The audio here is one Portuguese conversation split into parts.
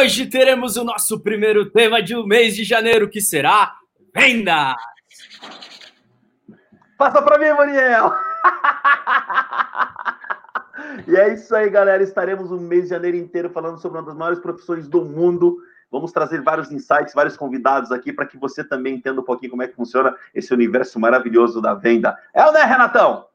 Hoje teremos o nosso primeiro tema de um mês de janeiro, que será vendas. Passa para mim, Maniel! e é isso aí, galera. Estaremos o mês de janeiro inteiro falando sobre uma das maiores profissões do mundo. Vamos trazer vários insights, vários convidados aqui para que você também entenda um pouquinho como é que funciona esse universo maravilhoso da venda. É ou não é, Renatão?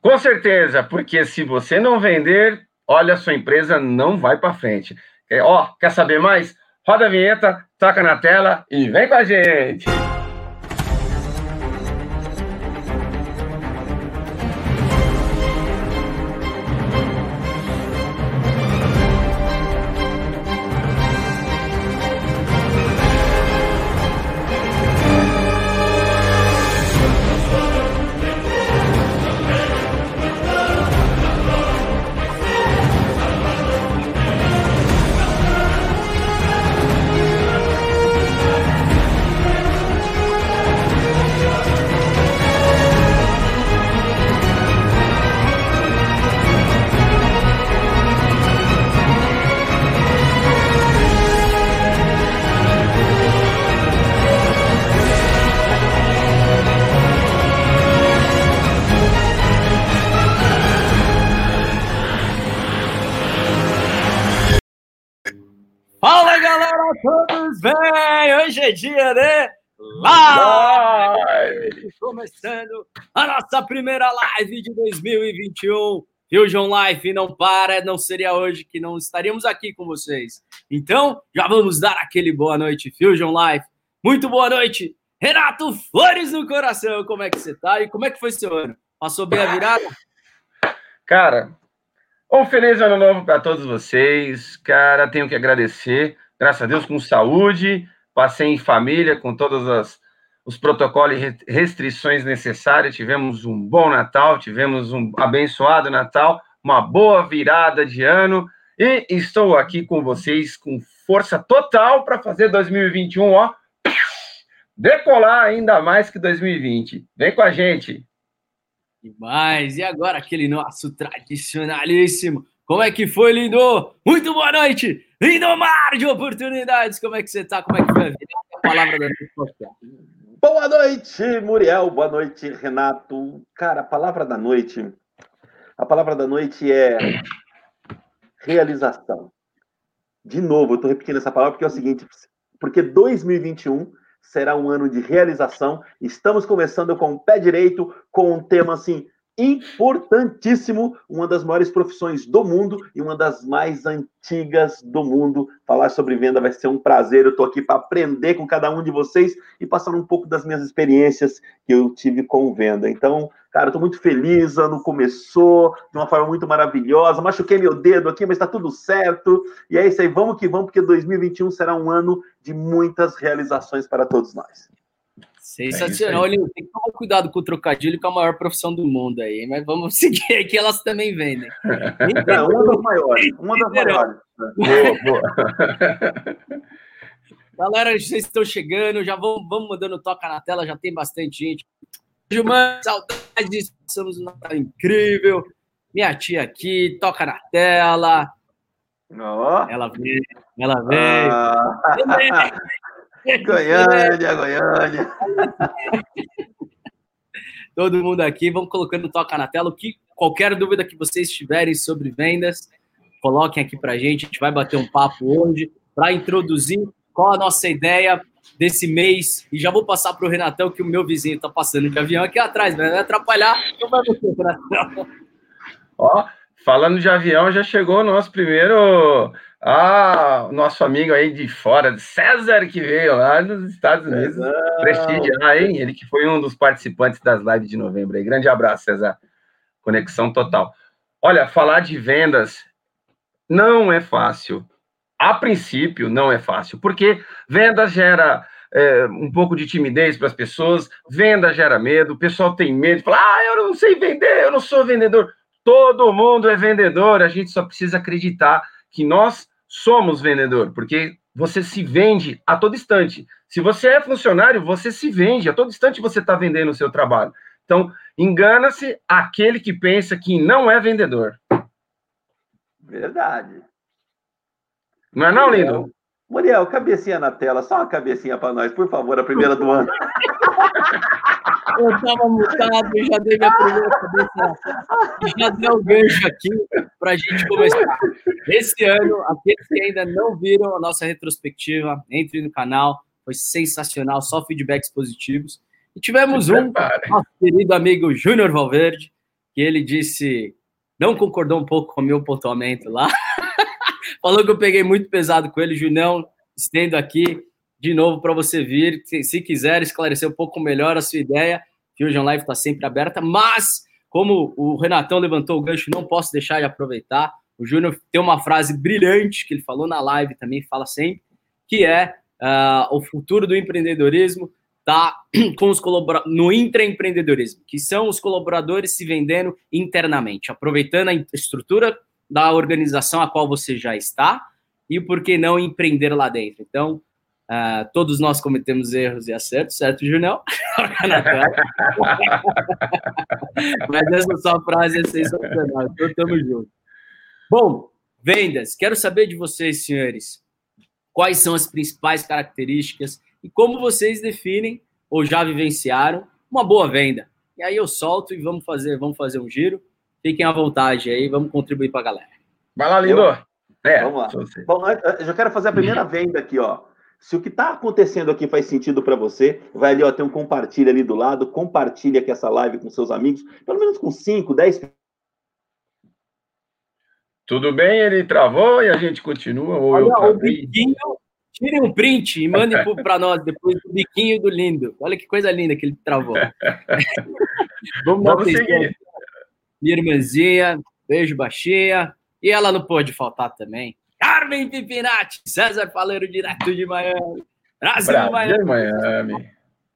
Com certeza, porque se você não vender, olha, a sua empresa não vai para frente. Ó, quer saber mais? Roda a vinheta, toca na tela e vem com a gente! Hoje é dia de live! Começando a nossa primeira live de 2021. Fusion Life não para, não seria hoje que não estaríamos aqui com vocês. Então, já vamos dar aquele boa noite, Fusion Life. Muito boa noite, Renato Flores no coração. Como é que você tá? E como é que foi seu ano? Passou bem a virada? Cara, um feliz ano novo para todos vocês. Cara, tenho que agradecer. Graças a Deus, com saúde, passei em família com todos as, os protocolos e restrições necessárias. Tivemos um bom Natal, tivemos um abençoado Natal, uma boa virada de ano e estou aqui com vocês com força total para fazer 2021, ó, decolar ainda mais que 2020. Vem com a gente. Demais. E agora aquele nosso tradicionalíssimo. Como é que foi, lindo? Muito boa noite. Lindomar de oportunidades, como é que você está? Como é que foi a vida? A palavra da noite. Boa noite, Muriel. Boa noite, Renato. Cara, a palavra da noite, a palavra da noite é realização. De novo, eu estou repetindo essa palavra porque é o seguinte, porque 2021 será um ano de realização. Estamos começando com o pé direito, com um tema assim importantíssimo, uma das maiores profissões do mundo e uma das mais antigas do mundo. Falar sobre venda vai ser um prazer. Eu estou aqui para aprender com cada um de vocês e passar um pouco das minhas experiências que eu tive com venda. Então, cara, estou muito feliz. Ano começou de uma forma muito maravilhosa. Machuquei meu dedo aqui, mas está tudo certo. E é isso aí. Vamos que vamos, porque 2021 será um ano de muitas realizações para todos nós. Sensacional. É tem que tomar cuidado com o trocadilho, com a maior profissão do mundo aí, mas vamos seguir aqui, elas também vendem. É, uma das maiores. Uma das maiores. Boa, boa. Galera, vocês estão chegando, já vamos, vamos mandando toca na tela, já tem bastante gente. Gilmar, saudades, passamos um Natal incrível. Minha tia aqui, toca na tela. Oh. Ela veio, ela veio. Ah. Goiânia, Goiânia. Todo mundo aqui, vamos colocando toca na tela. O que, qualquer dúvida que vocês tiverem sobre vendas, coloquem aqui para a gente. A gente vai bater um papo hoje para introduzir qual a nossa ideia desse mês. E já vou passar para o Renatão, que o meu vizinho está passando de avião aqui atrás, vai atrapalhar. Então vai você, Renatão. Ó, falando de avião, já chegou o nosso primeiro ah, nosso amigo aí de fora, César, que veio lá nos Estados Unidos prestigiar, hein? Ele que foi um dos participantes das lives de novembro aí. Grande abraço, César. Conexão total. Olha, falar de vendas não é fácil. A princípio, não é fácil, porque vendas gera é, um pouco de timidez para as pessoas, venda gera medo, o pessoal tem medo de falar, ah, eu não sei vender, eu não sou vendedor. Todo mundo é vendedor, a gente só precisa acreditar que nós somos vendedor, porque você se vende a todo instante. Se você é funcionário, você se vende, a todo instante você está vendendo o seu trabalho. Então, engana-se aquele que pensa que não é vendedor. Verdade. Não é não, lindo? Muriel, cabecinha na tela, só uma cabecinha para nós, por favor, a primeira do ano. Eu estava mutado, já dei minha primeira cabeça já dei o gancho aqui para a gente começar. Esse ano, aqueles que ainda não viram a nossa retrospectiva, entre no canal, foi sensacional, só feedbacks positivos. E tivemos um, nosso querido amigo Júnior Valverde, que ele disse, não concordou um pouco com o meu pontuamento lá, falou que eu peguei muito pesado com ele, Junão, estendo aqui de novo para você vir, se, se, quiser esclarecer um pouco melhor a sua ideia, Fusion Live está sempre aberta, mas como o Renatão levantou o gancho, não posso deixar de aproveitar. O Júnior tem uma frase brilhante que ele falou na live também, fala sempre, que é uh, o futuro do empreendedorismo está com os colaboradores no intraempreendedorismo, que são os colaboradores se vendendo internamente, aproveitando a estrutura da organização a qual você já está e por que não empreender lá dentro. Então, uh, todos nós cometemos erros e acertos, certo, Junel? Mas essa sua frase é sensacional. Então, tamo junto. Bom, vendas. Quero saber de vocês, senhores, quais são as principais características e como vocês definem ou já vivenciaram uma boa venda. E aí eu solto e vamos fazer, vamos fazer um giro. Fiquem à vontade aí, vamos contribuir para a galera. Vai lá, Lindo. É, vamos lá. Bom, eu já quero fazer a primeira venda aqui, ó. Se o que está acontecendo aqui faz sentido para você, vai ali, ó, tem um compartilha ali do lado, compartilha aqui essa live com seus amigos, pelo menos com 5, 10. Tudo bem, ele travou e a gente continua. Ou Olha, eu o biquinho, tire um print e mande para nós depois do biquinho do lindo. Olha que coisa linda que ele travou. Vamos, Vamos seguir. Minha irmãzinha, beijo baixinha. E ela não pôde faltar também. Carmen Pipinati, César Faleiro, direto de Miami. Brasil, Brasil Miami. Miami.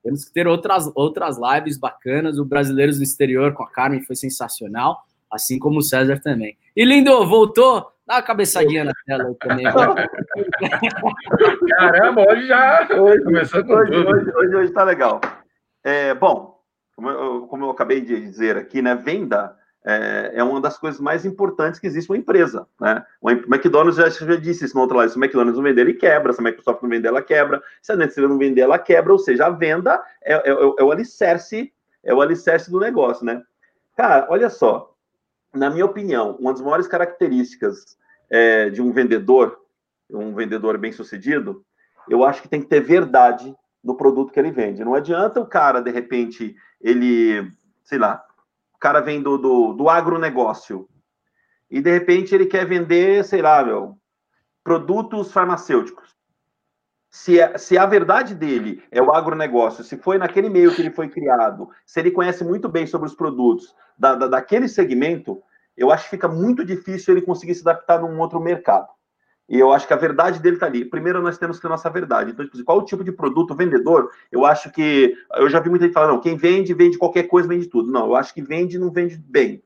Temos que ter outras, outras lives bacanas. O Brasileiros no Exterior com a Carmen foi sensacional, assim como o César também. E lindo, voltou? Dá uma cabeçadinha na tela também. Caramba, hoje já hoje, começou com hoje, tudo. Hoje, hoje, hoje tá legal. É, bom, como eu, como eu acabei de dizer aqui, né? Venda é, é, uma das coisas mais importantes que existe uma empresa. Né? O McDonald's já, já disse isso no outro lado: se o McDonald's não vender, ele quebra, se a Microsoft não vender, ela quebra, se a Netflix não vender, ela quebra, ou seja, a venda é, é, é o alicerce, é o alicerce do negócio, né? Cara, olha só, na minha opinião, uma das maiores características é, de um vendedor, um vendedor bem sucedido, eu acho que tem que ter verdade no produto que ele vende. Não adianta o cara, de repente, ele, sei lá, cara vem do, do, do agronegócio e de repente ele quer vender, sei lá, meu, produtos farmacêuticos. Se, é, se a verdade dele é o agronegócio, se foi naquele meio que ele foi criado, se ele conhece muito bem sobre os produtos da, da, daquele segmento, eu acho que fica muito difícil ele conseguir se adaptar num outro mercado. E eu acho que a verdade dele está ali. Primeiro, nós temos que ter nossa verdade. Então, tipo, assim, qual o tipo de produto vendedor? Eu acho que. Eu já vi muita gente falar, não, quem vende, vende qualquer coisa, vende tudo. Não, eu acho que vende não vende bem.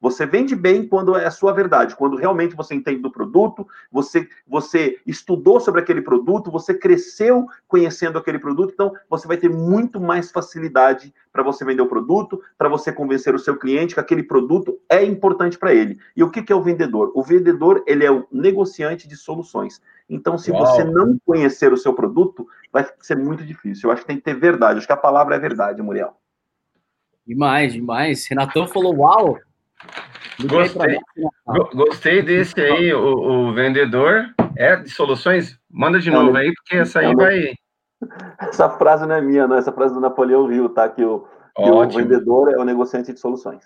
Você vende bem quando é a sua verdade, quando realmente você entende do produto, você, você estudou sobre aquele produto, você cresceu conhecendo aquele produto, então você vai ter muito mais facilidade para você vender o produto, para você convencer o seu cliente que aquele produto é importante para ele. E o que, que é o vendedor? O vendedor ele é o negociante de soluções. Então, se Uau. você não conhecer o seu produto, vai ser muito difícil. Eu acho que tem que ter verdade. Acho que a palavra é verdade, Muriel. Demais, demais. Renatão falou: Uau! Gostei, gostei desse aí, o, o, vendedor é de soluções. Manda de novo aí, porque essa aí vai. Essa frase não é minha, não. Essa frase do Napoleão Rio, tá? Que o, que o vendedor é o negociante de soluções.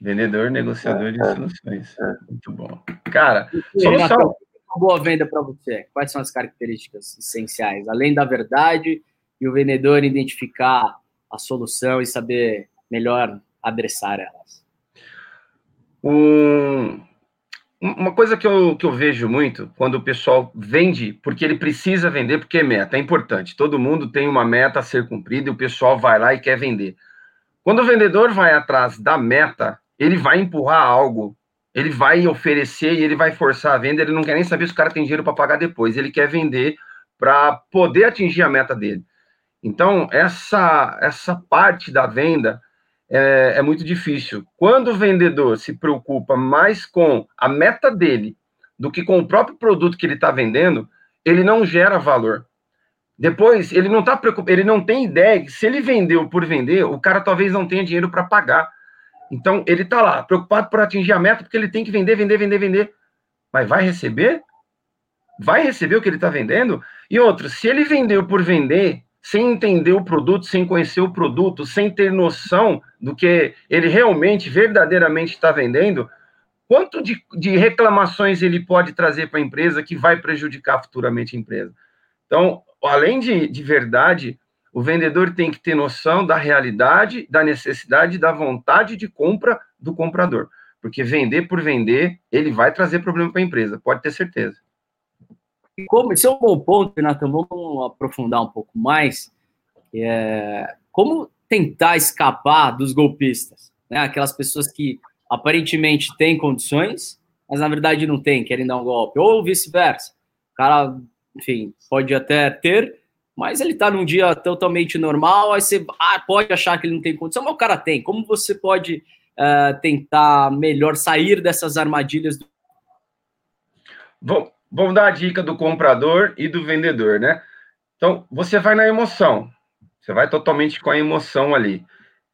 Vendedor, negociador é, de é, soluções. É. Muito bom. Cara, solução. Uma boa venda para você. Quais são as características essenciais? Além da verdade e o vendedor identificar a solução e saber melhor adressar elas. Um, uma coisa que eu, que eu vejo muito quando o pessoal vende, porque ele precisa vender, porque é meta, é importante. Todo mundo tem uma meta a ser cumprida e o pessoal vai lá e quer vender. Quando o vendedor vai atrás da meta, ele vai empurrar algo, ele vai oferecer e ele vai forçar a venda. Ele não quer nem saber se o cara tem dinheiro para pagar depois. Ele quer vender para poder atingir a meta dele. Então, essa, essa parte da venda é, é muito difícil. Quando o vendedor se preocupa mais com a meta dele do que com o próprio produto que ele está vendendo, ele não gera valor. Depois, ele não tá preocupado, ele não tem ideia se ele vendeu por vender, o cara talvez não tenha dinheiro para pagar. Então, ele está lá, preocupado por atingir a meta, porque ele tem que vender, vender, vender, vender. Mas vai receber? Vai receber o que ele está vendendo? E outro, se ele vendeu por vender, sem entender o produto, sem conhecer o produto, sem ter noção do que ele realmente, verdadeiramente está vendendo, quanto de, de reclamações ele pode trazer para a empresa que vai prejudicar futuramente a empresa? Então, além de, de verdade, o vendedor tem que ter noção da realidade, da necessidade, da vontade de compra do comprador. Porque vender por vender, ele vai trazer problema para a empresa, pode ter certeza. Como, esse é um bom ponto, Renato, vamos aprofundar um pouco mais. É, como tentar escapar dos golpistas? Né? Aquelas pessoas que aparentemente têm condições, mas na verdade não têm, querem dar um golpe. Ou vice-versa. O cara, enfim, pode até ter, mas ele está num dia totalmente normal, aí você ah, pode achar que ele não tem condição, mas o cara tem. Como você pode uh, tentar melhor sair dessas armadilhas? Bom, vamos dar a dica do comprador e do vendedor, né? Então, você vai na emoção, você vai totalmente com a emoção ali.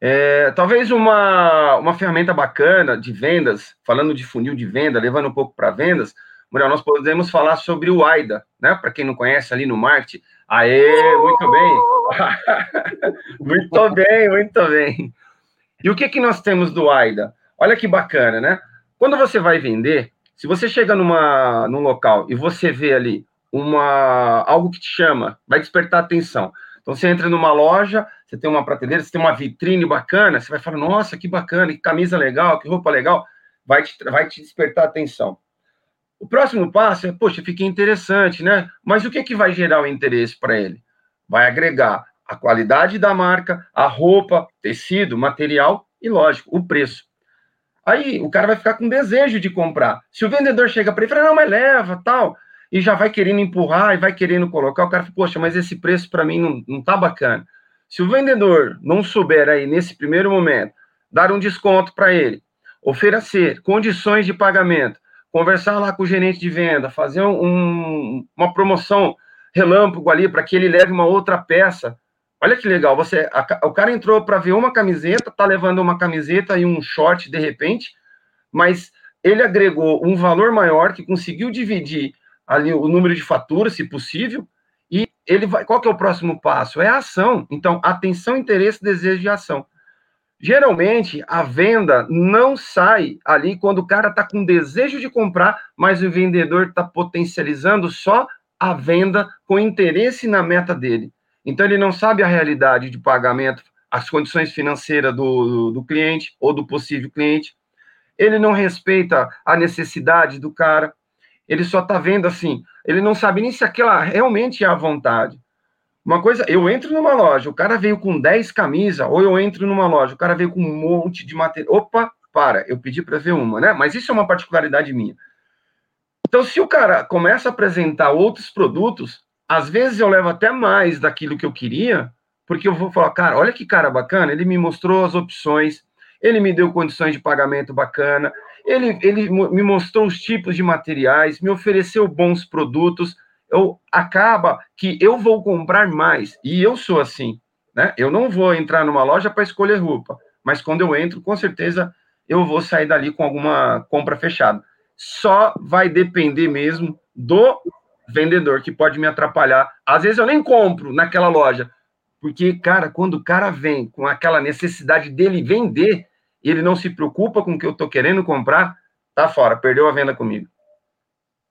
É, talvez uma, uma ferramenta bacana de vendas, falando de funil de venda, levando um pouco para vendas, Muriel, nós podemos falar sobre o AIDA, né? Para quem não conhece ali no marketing. Aê, muito bem. muito bem, muito bem. E o que, que nós temos do AIDA? Olha que bacana, né? Quando você vai vender, se você chega numa, num local e você vê ali uma algo que te chama, vai despertar atenção. Então você entra numa loja, você tem uma prateleira, você tem uma vitrine bacana, você vai falar, nossa, que bacana, que camisa legal, que roupa legal, vai te, vai te despertar atenção. O próximo passo é, poxa, fiquei interessante, né? Mas o que, que vai gerar o interesse para ele? Vai agregar a qualidade da marca, a roupa, tecido, material e, lógico, o preço. Aí o cara vai ficar com desejo de comprar. Se o vendedor chega para ele e fala, não, mas leva, tal, e já vai querendo empurrar e vai querendo colocar, o cara fala, poxa, mas esse preço para mim não, não tá bacana. Se o vendedor não souber aí, nesse primeiro momento, dar um desconto para ele, oferecer condições de pagamento, conversar lá com o gerente de venda, fazer um, uma promoção relâmpago ali para que ele leve uma outra peça. Olha que legal, você, a, o cara entrou para ver uma camiseta, tá levando uma camiseta e um short de repente, mas ele agregou um valor maior que conseguiu dividir ali o número de faturas, se possível, e ele vai. Qual que é o próximo passo? É a ação. Então, atenção, interesse, desejo de ação. Geralmente, a venda não sai ali quando o cara está com desejo de comprar, mas o vendedor está potencializando só a venda com interesse na meta dele. Então, ele não sabe a realidade de pagamento, as condições financeiras do, do, cliente ou do possível cliente. Ele não respeita a necessidade do cara. Ele só está vendo assim. Ele não sabe nem se aquela realmente é a vontade. Uma coisa, eu entro numa loja, o cara veio com 10 camisas, ou eu entro numa loja, o cara veio com um monte de material. Opa, para, eu pedi para ver uma, né? Mas isso é uma particularidade minha. Então, se o cara começa a apresentar outros produtos, às vezes eu levo até mais daquilo que eu queria, porque eu vou falar, cara, olha que cara bacana, ele me mostrou as opções, ele me deu condições de pagamento bacana, ele, ele me mostrou os tipos de materiais, me ofereceu bons produtos eu acaba que eu vou comprar mais. E eu sou assim, né? Eu não vou entrar numa loja para escolher roupa, mas quando eu entro, com certeza eu vou sair dali com alguma compra fechada. Só vai depender mesmo do vendedor que pode me atrapalhar. Às vezes eu nem compro naquela loja, porque cara, quando o cara vem com aquela necessidade dele vender, ele não se preocupa com o que eu estou querendo comprar, tá fora, perdeu a venda comigo.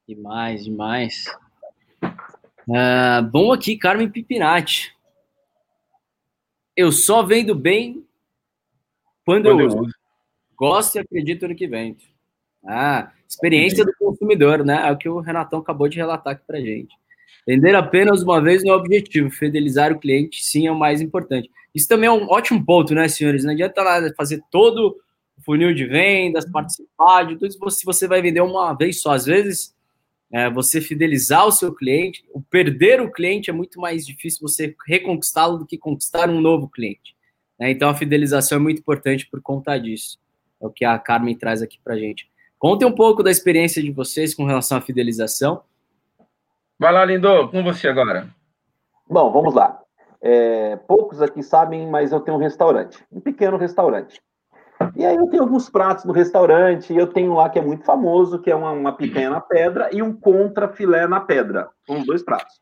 Demais, demais. Uh, bom aqui, Carmen Pipinati. Eu só vendo bem quando, quando eu uso. uso. Gosto e acredito no que vendo. Ah, experiência do consumidor, né? É o que o Renatão acabou de relatar aqui pra gente. Vender apenas uma vez não é o objetivo. Fidelizar o cliente, sim, é o mais importante. Isso também é um ótimo ponto, né, senhores? Não adianta lá fazer todo o funil de vendas, participar de tudo isso se você vai vender uma vez só. Às vezes, é, você fidelizar o seu cliente, o perder o cliente é muito mais difícil você reconquistá-lo do que conquistar um novo cliente. Né? Então a fidelização é muito importante por conta disso. É o que a Carmen traz aqui para gente. Contem um pouco da experiência de vocês com relação à fidelização. Vai lá, Lindo, com você agora. Bom, vamos lá. É, poucos aqui sabem, mas eu tenho um restaurante, um pequeno restaurante. E aí eu tenho alguns pratos no restaurante, eu tenho lá que é muito famoso, que é uma, uma picanha na pedra e um contra filé na pedra. São os dois pratos.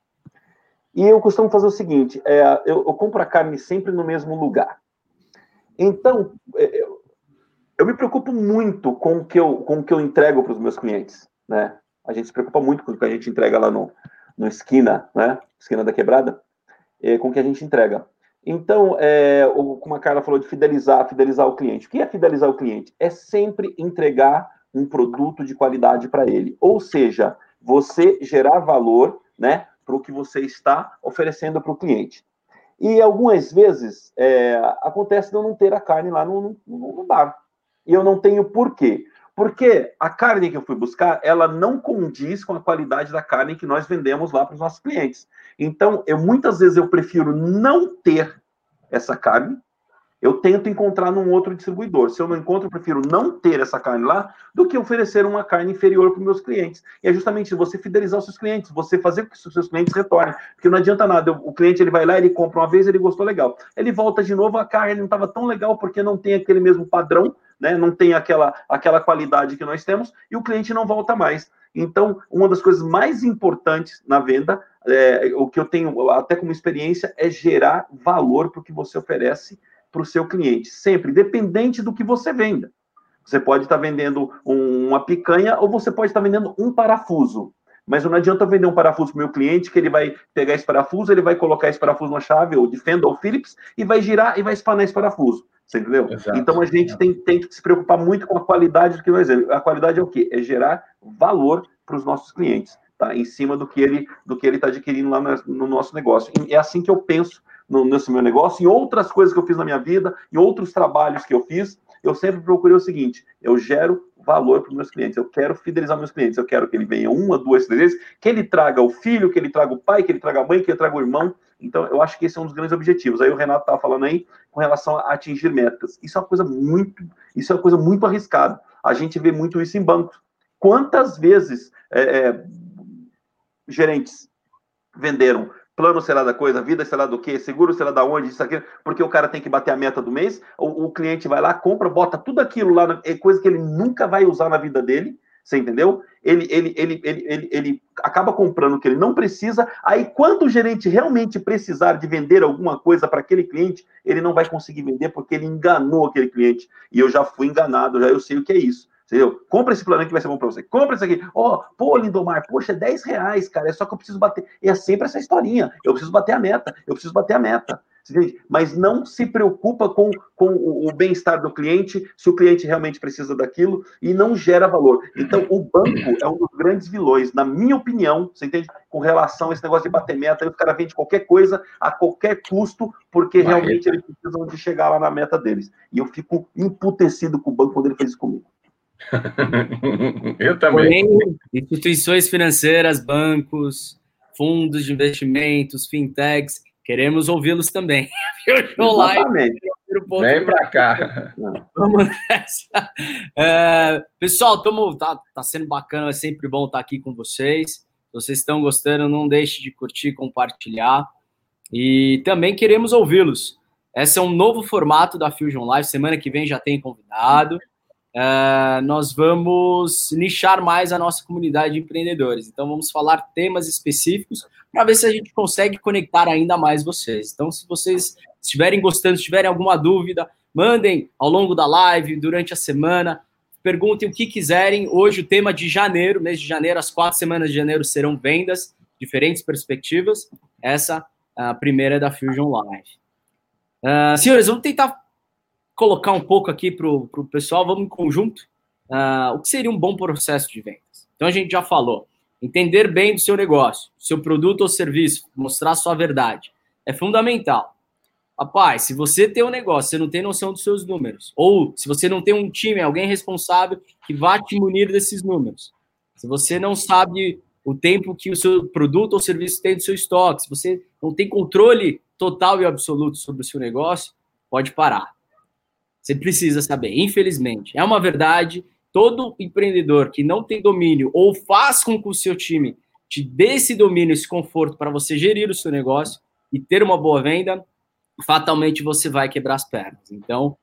E eu costumo fazer o seguinte: é, eu, eu, compro a carne sempre no mesmo lugar. Então, é, eu, eu me preocupo muito com o que eu, com o que eu entrego para os meus clientes. Né? A gente se preocupa muito com o que a gente entrega lá no, no esquina, né? Esquina da quebrada, é, com o que a gente entrega. Então, é, o, como a Carla falou de fidelizar, fidelizar o cliente. O que é fidelizar o cliente? É sempre entregar um produto de qualidade para ele. Ou seja, você gerar valor, né, para o que você está oferecendo para o cliente. E algumas vezes é, acontece de eu não ter a carne lá no, no, no bar. E eu não tenho por quê? Porque a carne que eu fui buscar, ela não condiz com a qualidade da carne que nós vendemos lá para os nossos clientes. Então, eu muitas vezes eu prefiro não ter essa carne, eu tento encontrar num outro distribuidor. Se eu não encontro, eu prefiro não ter essa carne lá do que oferecer uma carne inferior para os meus clientes. E é justamente você fidelizar os seus clientes, você fazer com que os seus clientes retornem. Porque não adianta nada, o cliente ele vai lá, ele compra uma vez, ele gostou legal. Ele volta de novo, a carne não estava tão legal porque não tem aquele mesmo padrão, né? não tem aquela, aquela qualidade que nós temos, e o cliente não volta mais. Então, uma das coisas mais importantes na venda, é, o que eu tenho até como experiência, é gerar valor para o que você oferece para o seu cliente, sempre, independente do que você venda. Você pode estar vendendo um, uma picanha ou você pode estar vendendo um parafuso. Mas não adianta eu vender um parafuso para o meu cliente, que ele vai pegar esse parafuso, ele vai colocar esse parafuso na chave, ou de Fenda ou Philips, e vai girar e vai espanar esse parafuso. Você entendeu? Exato. Então a gente tem, tem que se preocupar muito com a qualidade do que nós vendemos. A qualidade é o quê? É gerar valor para os nossos clientes, tá? Em cima do que ele do que ele está adquirindo lá no, no nosso negócio. E é assim que eu penso no, nesse meu negócio, em outras coisas que eu fiz na minha vida, em outros trabalhos que eu fiz, eu sempre procurei o seguinte: eu gero valor para os meus clientes, eu quero fidelizar meus clientes, eu quero que ele venha uma, duas, três vezes, que ele traga o filho, que ele traga o pai, que ele traga a mãe, que ele traga o irmão. Então, eu acho que esse é um dos grandes objetivos. Aí o Renato estava falando aí com relação a atingir metas. Isso é uma coisa muito, isso é uma coisa muito arriscada. A gente vê muito isso em bancos. Quantas vezes é, é, gerentes venderam plano será da coisa, vida será do quê, seguro será da onde, isso aqui, porque o cara tem que bater a meta do mês, o, o cliente vai lá, compra, bota tudo aquilo lá, é coisa que ele nunca vai usar na vida dele, você entendeu? Ele, ele, ele, ele, ele, ele acaba comprando o que ele não precisa, aí quando o gerente realmente precisar de vender alguma coisa para aquele cliente, ele não vai conseguir vender porque ele enganou aquele cliente. E eu já fui enganado, já eu sei o que é isso. Entendeu? Compra esse plano que vai ser bom para você. Compra isso aqui. Ó, oh, pô, Lindomar, poxa, é 10 reais, cara. É só que eu preciso bater. E é sempre essa historinha. Eu preciso bater a meta. Eu preciso bater a meta. Mas não se preocupa com, com o, o bem-estar do cliente, se o cliente realmente precisa daquilo e não gera valor. Então, o banco é um dos grandes vilões, na minha opinião, você entende? Com relação a esse negócio de bater meta, aí o cara vende qualquer coisa a qualquer custo, porque realmente eles precisam de chegar lá na meta deles. E eu fico emputecido com o banco quando ele faz isso comigo. Eu também. Porém, instituições financeiras, bancos, fundos de investimentos, fintechs, queremos ouvi-los também. Exatamente. Vem para cá. Vamos nessa. É, pessoal, tamo, tá, tá sendo bacana, é sempre bom estar aqui com vocês. Se vocês estão gostando, não deixe de curtir, compartilhar. E também queremos ouvi-los. Esse é um novo formato da Fusion Live. Semana que vem já tem convidado. Uh, nós vamos nichar mais a nossa comunidade de empreendedores. Então, vamos falar temas específicos para ver se a gente consegue conectar ainda mais vocês. Então, se vocês estiverem gostando, se tiverem alguma dúvida, mandem ao longo da live, durante a semana, perguntem o que quiserem. Hoje, o tema de janeiro, mês de janeiro, as quatro semanas de janeiro serão vendas, diferentes perspectivas. Essa, a primeira é da Fusion Live. Uh, senhores, vamos tentar colocar um pouco aqui para o pessoal, vamos em conjunto, uh, o que seria um bom processo de vendas. Então a gente já falou, entender bem do seu negócio, seu produto ou serviço, mostrar sua verdade, é fundamental. Rapaz, se você tem um negócio, você não tem noção dos seus números, ou se você não tem um time, alguém responsável que vá te munir desses números, se você não sabe o tempo que o seu produto ou serviço tem do seu estoque, se você não tem controle total e absoluto sobre o seu negócio, pode parar. Você precisa saber, infelizmente. É uma verdade todo empreendedor que não tem domínio ou faz com que o seu time te dê esse domínio, esse conforto para você gerir o seu negócio e ter uma boa venda, fatalmente você vai quebrar as pernas. Então,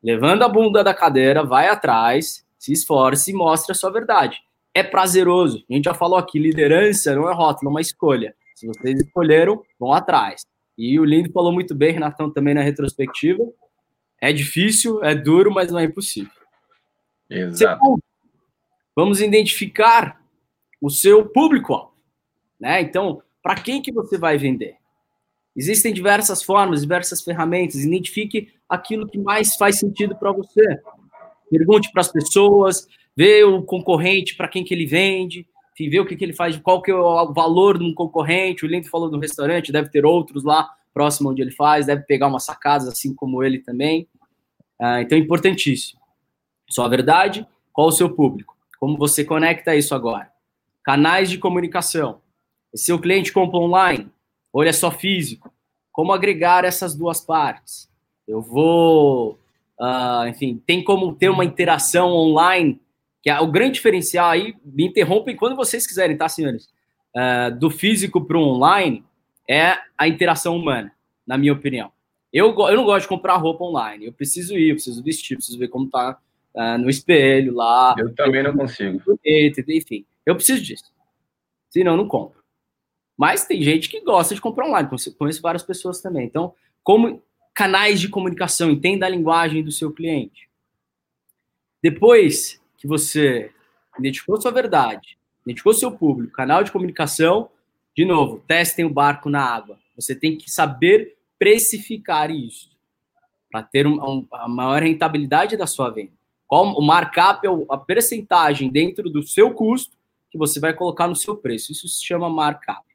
levando a bunda da cadeira, vai atrás, se esforce e mostre a sua verdade. É prazeroso. A gente já falou aqui, liderança não é rótulo, é uma escolha. Se vocês escolheram, vão atrás. E o Lindo falou muito bem, Renatão também na retrospectiva. É difícil, é duro, mas não é impossível. Exato. Segundo, vamos identificar o seu público, né? Então, para quem que você vai vender? Existem diversas formas, diversas ferramentas. Identifique aquilo que mais faz sentido para você. Pergunte para as pessoas, vê o concorrente para quem que ele vende, vê o que, que ele faz, qual que é o valor de um concorrente. O Lindo falou do restaurante, deve ter outros lá próximo onde ele faz, deve pegar umas sacadas assim como ele também. Ah, então, é importantíssimo. Sua verdade, qual o seu público? Como você conecta isso agora? Canais de comunicação. Se o cliente compra online, ou ele é só físico? Como agregar essas duas partes? Eu vou, uh, enfim, tem como ter uma interação online, que é o grande diferencial aí, me interrompem quando vocês quiserem, tá, senhores? Uh, do físico para o online é a interação humana, na minha opinião. Eu, eu não gosto de comprar roupa online, eu preciso ir, eu preciso vestir, preciso ver como tá uh, no espelho lá. Eu também não consigo. Enfim, eu preciso disso. Senão, eu não compro. Mas tem gente que gosta de comprar online, conheço várias pessoas também. Então, como canais de comunicação, entenda a linguagem do seu cliente. Depois que você identificou sua verdade, identificou seu público, canal de comunicação, de novo, testem o barco na água. Você tem que saber precificar isso para ter um, um, a maior rentabilidade da sua venda. Qual o markup é a percentagem dentro do seu custo que você vai colocar no seu preço. Isso se chama markup.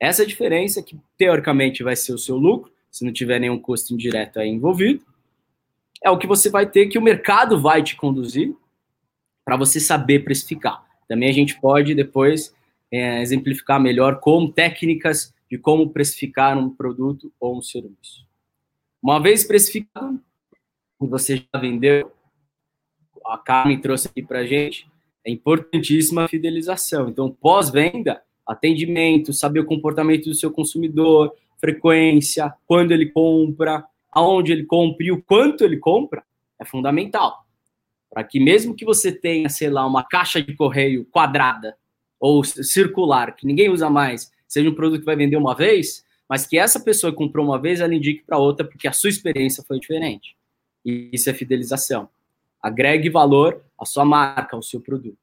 Essa diferença que teoricamente vai ser o seu lucro, se não tiver nenhum custo indireto aí envolvido, é o que você vai ter que o mercado vai te conduzir para você saber precificar. Também a gente pode depois é, exemplificar melhor com técnicas de como precificar um produto ou um serviço. Uma vez precificado, você já vendeu a Carmen trouxe aqui para a gente, é importantíssima a fidelização. Então, pós-venda, atendimento, saber o comportamento do seu consumidor, frequência, quando ele compra, aonde ele compra e o quanto ele compra, é fundamental. Para que mesmo que você tenha, sei lá, uma caixa de correio quadrada ou circular, que ninguém usa mais, seja um produto que vai vender uma vez, mas que essa pessoa que comprou uma vez, ela indique para outra porque a sua experiência foi diferente. E isso é fidelização. Agregue valor à sua marca, ao seu produto.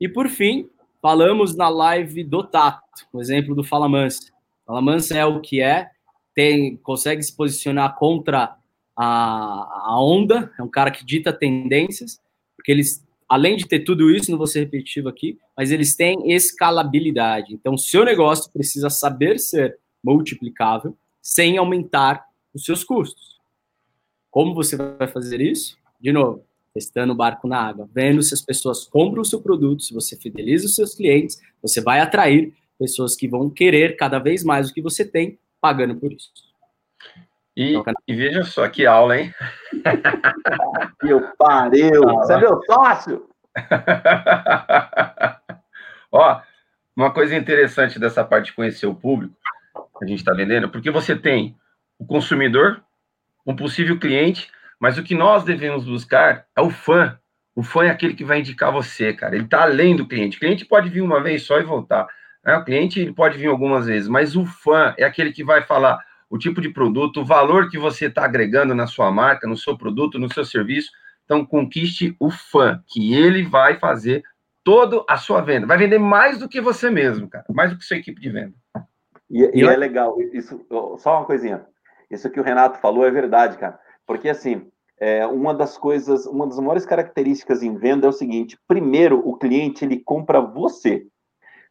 E por fim, falamos na live do Tato, o exemplo do Fala Mansa. Fala Mansa é o que é, tem, consegue se posicionar contra a, a onda, é um cara que dita tendências, porque eles, além de ter tudo isso, não vou ser repetitivo aqui, mas eles têm escalabilidade. Então, seu negócio precisa saber ser multiplicável sem aumentar os seus custos. Como você vai fazer isso? de novo, testando o barco na água, vendo se as pessoas compram o seu produto, se você fideliza os seus clientes, você vai atrair pessoas que vão querer cada vez mais o que você tem, pagando por isso. E, então, e veja só que aula, hein? Meu pariu! Você é meu sócio? Ó, uma coisa interessante dessa parte de conhecer o público, que a gente está vendendo, porque você tem o consumidor, um possível cliente, mas o que nós devemos buscar é o fã. O fã é aquele que vai indicar você, cara. Ele está além do cliente. O cliente pode vir uma vez só e voltar. Né? O cliente ele pode vir algumas vezes, mas o fã é aquele que vai falar o tipo de produto, o valor que você está agregando na sua marca, no seu produto, no seu serviço. Então, conquiste o fã, que ele vai fazer toda a sua venda. Vai vender mais do que você mesmo, cara. Mais do que sua equipe de venda. E, e é legal. Isso, só uma coisinha. Isso que o Renato falou é verdade, cara. Porque, assim, é, uma das coisas, uma das maiores características em venda é o seguinte: primeiro, o cliente ele compra você,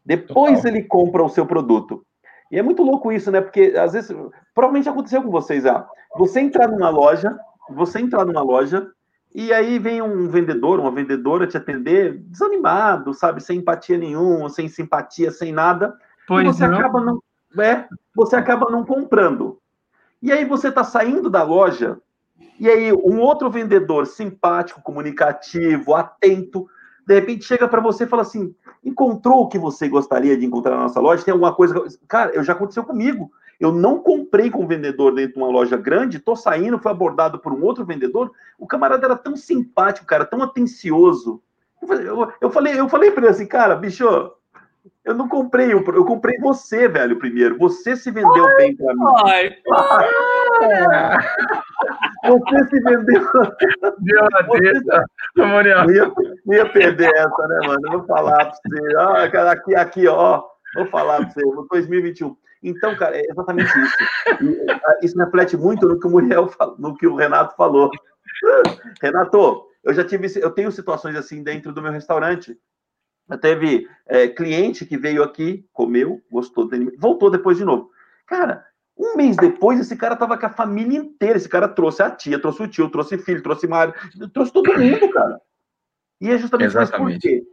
depois Total. ele compra o seu produto. E é muito louco isso, né? Porque às vezes, provavelmente aconteceu com vocês, ah, você entrar numa loja, você entrar numa loja e aí vem um vendedor, uma vendedora te atender desanimado, sabe, sem empatia nenhuma, sem simpatia, sem nada. Pois e você não. acaba não, é, você acaba não comprando. E aí você está saindo da loja E aí, um outro vendedor simpático, comunicativo, atento, de repente chega para você e fala assim: encontrou o que você gostaria de encontrar na nossa loja? Tem alguma coisa. Cara, eu já aconteceu comigo. Eu não comprei com um vendedor dentro de uma loja grande, tô saindo, fui abordado por um outro vendedor. O camarada era tão simpático, cara, tão atencioso. Eu, falei, eu falei para ele assim, cara, bicho, eu não comprei, eu, eu comprei você, velho, primeiro. Você se vendeu ai, bem para mim. Ai, você se vendeu. Deu a deixa. Não ia, não ia perder essa, né, mano? Eu vou falar para você. Ah, cara, aqui, aqui, ó. Vou falar para você. 2021. Então, cara, é exatamente isso. Ah, isso reflete muito no que o Muriel no que o Renato falou. Renato, eu já tive, eu tenho situações assim dentro do meu restaurante. Teve é, cliente que veio aqui, comeu, gostou, voltou depois de novo. Cara, um mês depois, esse cara tava com a família inteira. Esse cara trouxe a tia, trouxe o tio, trouxe filho, trouxe Mário, trouxe todo mundo, cara. E é justamente Exatamente. por quê?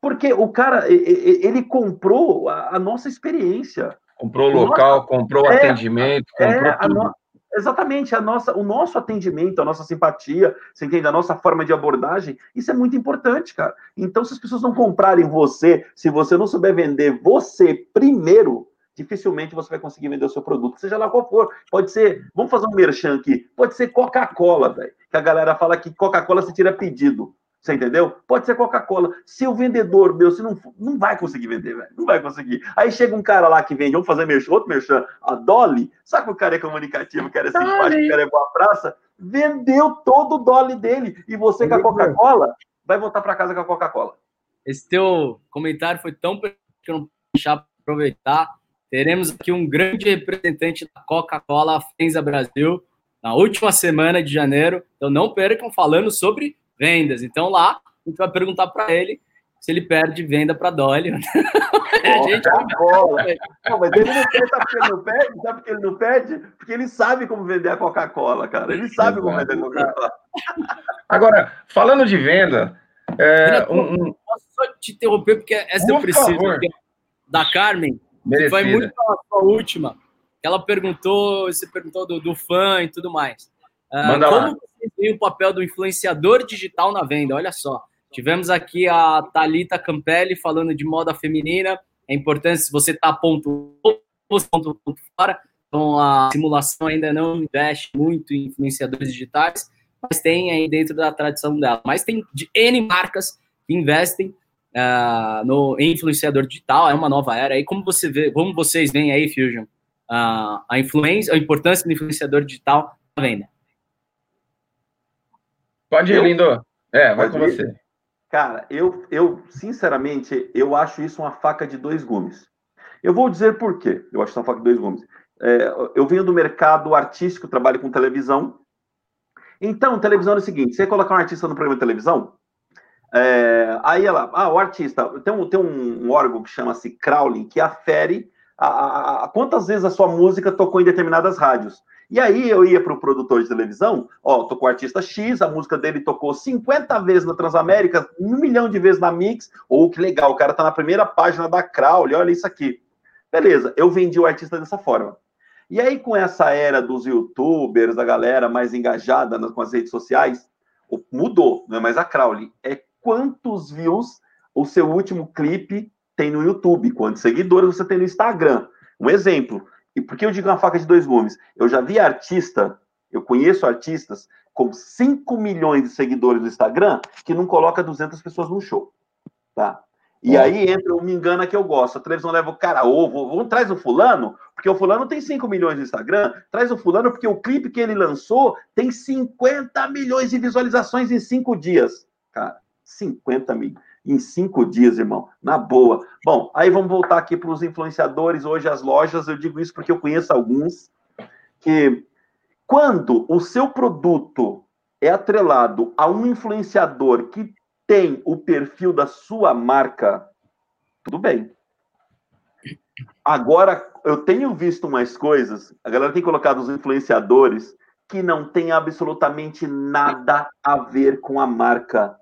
Porque o cara, ele comprou a nossa experiência. Comprou o local, nossa, comprou o é, atendimento, comprou é, tudo. No, exatamente, a nossa, o nosso atendimento, a nossa simpatia, você entende? A nossa forma de abordagem, isso é muito importante, cara. Então, se as pessoas não comprarem você, se você não souber vender você primeiro, dificilmente você vai conseguir vender o seu produto, seja lá qual for. Pode ser, vamos fazer um merchan aqui, pode ser Coca-Cola, velho. Que a galera fala que Coca-Cola se tira pedido. Você entendeu? Pode ser Coca-Cola. Se o vendedor, meu, se não, não vai conseguir vender, velho. Não vai conseguir. Aí chega um cara lá que vende, vamos fazer merchan, outro merchan, a Dolly. Sabe que o cara é comunicativo, o cara é simpático, o cara é boa praça? Vendeu todo o Dolly dele. E você com a Coca-Cola vai voltar para casa com a Coca-Cola. Esse teu comentário foi tão que eu não deixar aproveitar. Teremos aqui um grande representante da Coca-Cola, a Fenza Brasil, na última semana de janeiro. Então não percam falando sobre vendas. Então lá a gente vai perguntar para ele se ele perde venda para Dolly. a gente bola. Não, mas ele não perde, sabe porque ele não perde? Sabe porque ele não perde? Porque ele sabe como vender a Coca-Cola, cara. Ele sabe como vender a Coca-Cola. Agora, falando de venda, é, um, um... posso só te interromper porque essa Por eu preciso da Carmen. Que vai muito a sua última. Ela perguntou, você perguntou do, do fã e tudo mais. Uh, Manda como lá tem o papel do influenciador digital na venda. Olha só, tivemos aqui a Talita Campelli falando de moda feminina. É importante se você está ponto, ponto, ponto fora. Então a simulação ainda não investe muito em influenciadores digitais, mas tem aí dentro da tradição dela. Mas tem de N marcas que investem uh, no influenciador digital. É uma nova era. E como você vê, como vocês veem aí, Fusion, uh, a influência, a importância do influenciador digital na venda. Pode ir, eu, lindo. É, vai com ir. você. Cara, eu, eu, sinceramente, eu acho isso uma faca de dois gumes. Eu vou dizer por quê. Eu acho isso uma faca de dois gumes. É, eu venho do mercado artístico, trabalho com televisão. Então, televisão é o seguinte: você colocar um artista no programa de televisão, é, aí ela, ah, o artista, tem um, tem um órgão que chama-se Crawling, que afere a, a, a, quantas vezes a sua música tocou em determinadas rádios. E aí eu ia para o produtor de televisão, ó, tocou o artista X, a música dele tocou 50 vezes na Transamérica, um milhão de vezes na Mix, ou que legal, o cara tá na primeira página da Crowley, olha isso aqui. Beleza, eu vendi o artista dessa forma. E aí, com essa era dos youtubers, da galera mais engajada com as redes sociais, mudou, não é mais a Crowley, é quantos views o seu último clipe tem no YouTube, quantos seguidores você tem no Instagram. Um exemplo, e por que eu digo uma faca de dois gumes? Eu já vi artista, eu conheço artistas com 5 milhões de seguidores no Instagram que não coloca 200 pessoas no show, tá? E aí entra o me engana que eu gosto. A televisão leva o cara, ovo, vamos traz o fulano, porque o fulano tem 5 milhões no Instagram, traz o fulano porque o clipe que ele lançou tem 50 milhões de visualizações em 5 dias. Cara, 50 mil em cinco dias, irmão, na boa. Bom, aí vamos voltar aqui para os influenciadores, hoje as lojas, eu digo isso porque eu conheço alguns, que quando o seu produto é atrelado a um influenciador que tem o perfil da sua marca, tudo bem. Agora, eu tenho visto mais coisas, a galera tem colocado os influenciadores que não tem absolutamente nada a ver com a marca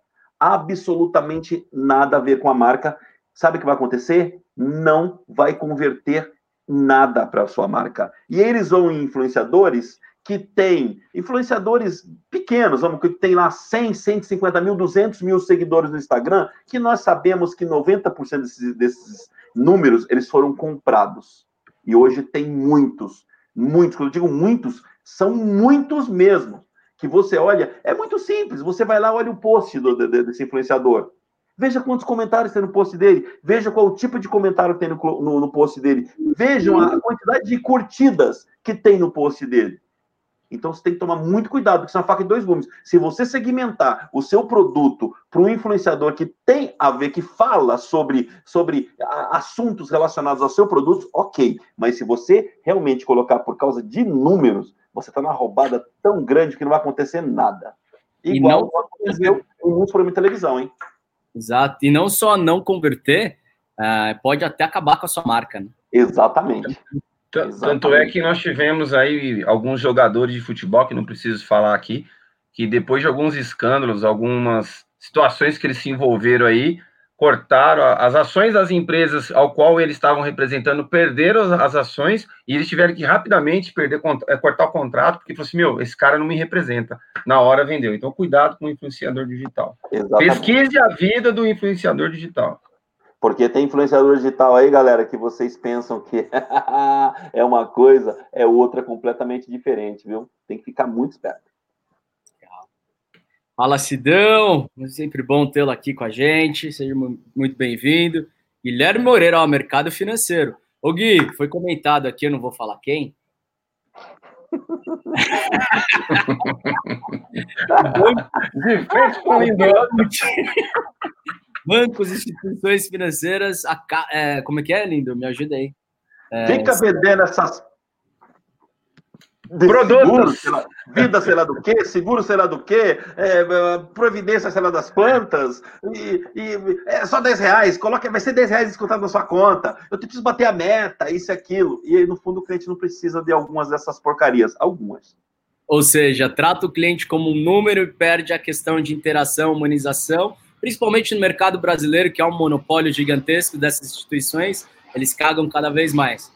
absolutamente nada a ver com a marca. Sabe o que vai acontecer? Não vai converter nada para a sua marca. E eles vão em influenciadores que tem influenciadores pequenos, vamos, que tem lá 100, 150 mil, 200 mil seguidores no Instagram, que nós sabemos que 90% desses, desses números, eles foram comprados. E hoje tem muitos, muitos, quando eu digo muitos, são muitos mesmo, que você olha, é muito simples, você vai lá, olha o post do, desse influenciador, Veja quantos comentários tem no post dele. Veja qual tipo de comentário tem no, no, no post dele. Vejam a quantidade de curtidas que tem no post dele. Então você tem que tomar muito cuidado, porque isso é uma faca de dois gumes. Se você segmentar o seu produto para um influenciador que tem a ver, que fala sobre, sobre assuntos relacionados ao seu produto, ok. Mas se você realmente colocar por causa de números, você está numa roubada tão grande que não vai acontecer nada. Igual e não... aconteceu em muitos programas de televisão, hein? Exato. E não só não converter, uh, pode até acabar com a sua marca. Né? Exatamente. Tanto é que nós tivemos aí alguns jogadores de futebol, que não preciso falar aqui, que depois de alguns escândalos, algumas situações que eles se envolveram aí, cortaram as ações das empresas ao qual eles estavam representando, perderam as ações e eles tiveram que rapidamente perder, é, cortar o contrato, porque falou assim, meu, esse cara não me representa. Na hora vendeu. Então, cuidado com o influenciador digital. Exatamente. Pesquise a vida do influenciador digital. Porque tem influenciador digital aí, galera, que vocês pensam que é uma coisa, é outra completamente diferente, viu? Tem que ficar muito esperto. Fala, Sidão. É sempre bom tê-lo aqui com a gente. Seja muito bem-vindo. Guilherme Moreira, ó, mercado financeiro. Ô, Gui, foi comentado aqui, eu não vou falar quem. De frente com Bancos, instituições financeiras, a, é, como é que é, lindo? Me ajuda aí. É, Fica vendendo essas Produtos. Seguro, sei lá, vida, sei lá do quê, seguro, sei lá do quê, é, providência, sei lá das plantas, e, e é só 10 reais, coloca, vai ser 10 reais descontado na sua conta, eu preciso bater a meta, isso e aquilo. E aí, no fundo, o cliente não precisa de algumas dessas porcarias, algumas. Ou seja, trata o cliente como um número e perde a questão de interação, humanização, principalmente no mercado brasileiro, que é um monopólio gigantesco dessas instituições, eles cagam cada vez mais.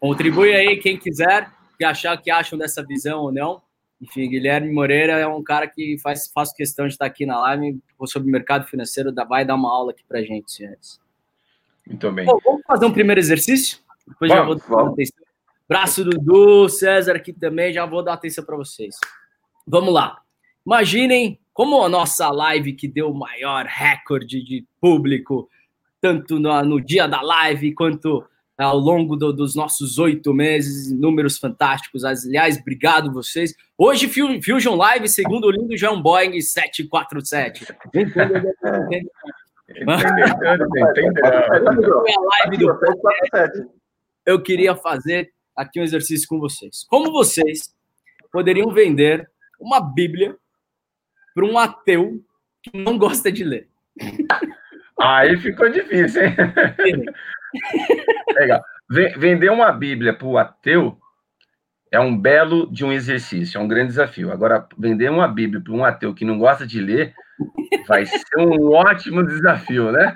Contribui aí quem quiser que achar que acham dessa visão ou não. Enfim, Guilherme Moreira é um cara que faz, faz questão de estar aqui na live sobre o mercado financeiro, vai dar uma aula aqui para gente, senhores. Muito bem. Bom, vamos fazer um primeiro exercício? Depois vamos, já vou dar atenção. Braço do Du, César aqui também, já vou dar atenção para vocês. Vamos lá. Imaginem como a nossa live que deu o maior recorde de público, tanto no, no dia da live quanto ao longo do, dos nossos oito meses, números fantásticos. Aliás, obrigado vocês. Hoje, Fusion Live, segundo o lindo, já é Boeing 747. Eu queria fazer aqui um exercício com vocês. Como vocês poderiam vender uma Bíblia para um ateu que não gosta de ler? Aí ficou difícil, hein? Legal. Vender uma Bíblia para o ateu é um belo de um exercício, é um grande desafio. Agora, vender uma Bíblia para um ateu que não gosta de ler vai ser um ótimo desafio, né?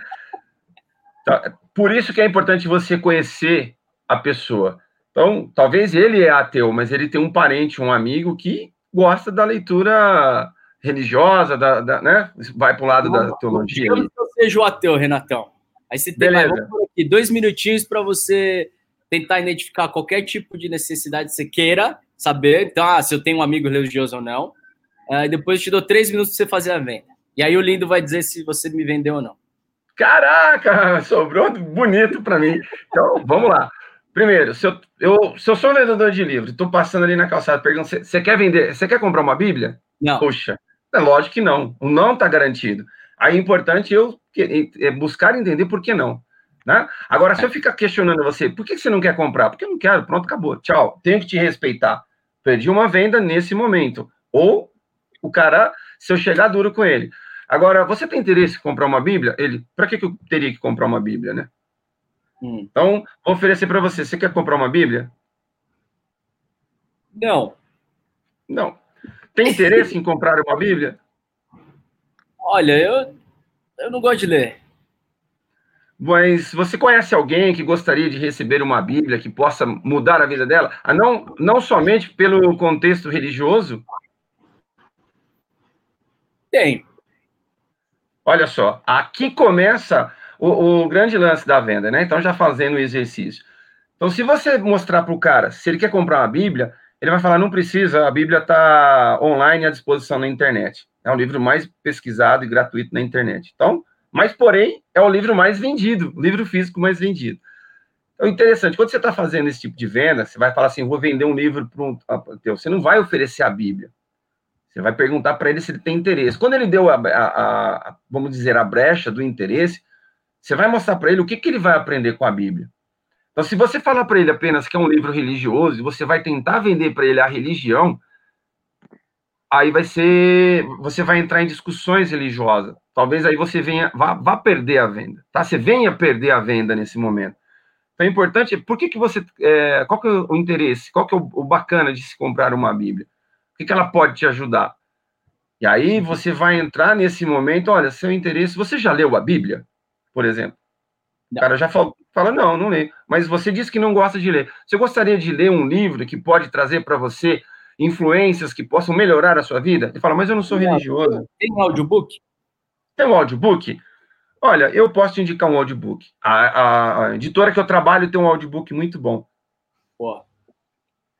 Então, por isso que é importante você conhecer a pessoa. Então, talvez ele é ateu, mas ele tem um parente, um amigo que gosta da leitura religiosa, da, da né? vai para o lado da teologia. Seja o ateu, Renatão. Aí você tem mais, aqui, dois minutinhos para você tentar identificar qualquer tipo de necessidade que você queira saber. Então, ah, se eu tenho um amigo religioso ou não. Uh, depois eu te dou três minutos para você fazer a venda. E aí o lindo vai dizer se você me vendeu ou não. Caraca, sobrou bonito para mim. Então, vamos lá. Primeiro, se eu, eu, se eu sou um vendedor de livro, estou passando ali na calçada, perguntando, você quer vender, você quer comprar uma Bíblia? Não. Poxa, é lógico que não. O não está garantido. Aí é importante eu é buscar entender por que não. Né? Agora, se eu ficar questionando você, por que você não quer comprar? Porque eu não quero, pronto, acabou. Tchau, tenho que te respeitar. Perdi uma venda nesse momento. Ou o cara, se eu chegar duro com ele. Agora, você tem interesse em comprar uma Bíblia? Ele, para que, que eu teria que comprar uma Bíblia, né? Hum. Então, vou oferecer para você. Você quer comprar uma Bíblia? Não. Não. Tem interesse em comprar uma Bíblia? Olha, eu, eu não gosto de ler. Mas você conhece alguém que gostaria de receber uma Bíblia que possa mudar a vida dela? Ah, não, não somente pelo contexto religioso? Tem. Olha só, aqui começa o, o grande lance da venda, né? Então, já fazendo o exercício. Então, se você mostrar para o cara, se ele quer comprar uma Bíblia, ele vai falar: não precisa, a Bíblia está online à disposição na internet. É o livro mais pesquisado e gratuito na internet. Então, mas, porém, é o livro mais vendido, o livro físico mais vendido. Então, interessante, quando você está fazendo esse tipo de venda, você vai falar assim: vou vender um livro para um. Você não vai oferecer a Bíblia. Você vai perguntar para ele se ele tem interesse. Quando ele deu a, a, a, vamos dizer, a brecha do interesse, você vai mostrar para ele o que, que ele vai aprender com a Bíblia. Então, se você falar para ele apenas que é um livro religioso, você vai tentar vender para ele a religião, aí vai ser, você vai entrar em discussões religiosas. Talvez aí você venha, vá, vá perder a venda, tá? Você venha perder a venda nesse momento. Então, é importante, por que que você, é, qual que é o interesse, qual que é o, o bacana de se comprar uma Bíblia? O que que ela pode te ajudar? E aí você vai entrar nesse momento, olha, seu interesse, você já leu a Bíblia? por exemplo. O cara já fala, fala, não, não lê. Mas você disse que não gosta de ler. Você gostaria de ler um livro que pode trazer para você influências que possam melhorar a sua vida? Ele fala, mas eu não sou religioso. Tem um audiobook? Tem um audiobook? Olha, eu posso te indicar um audiobook. A, a, a editora que eu trabalho tem um audiobook muito bom. Pô.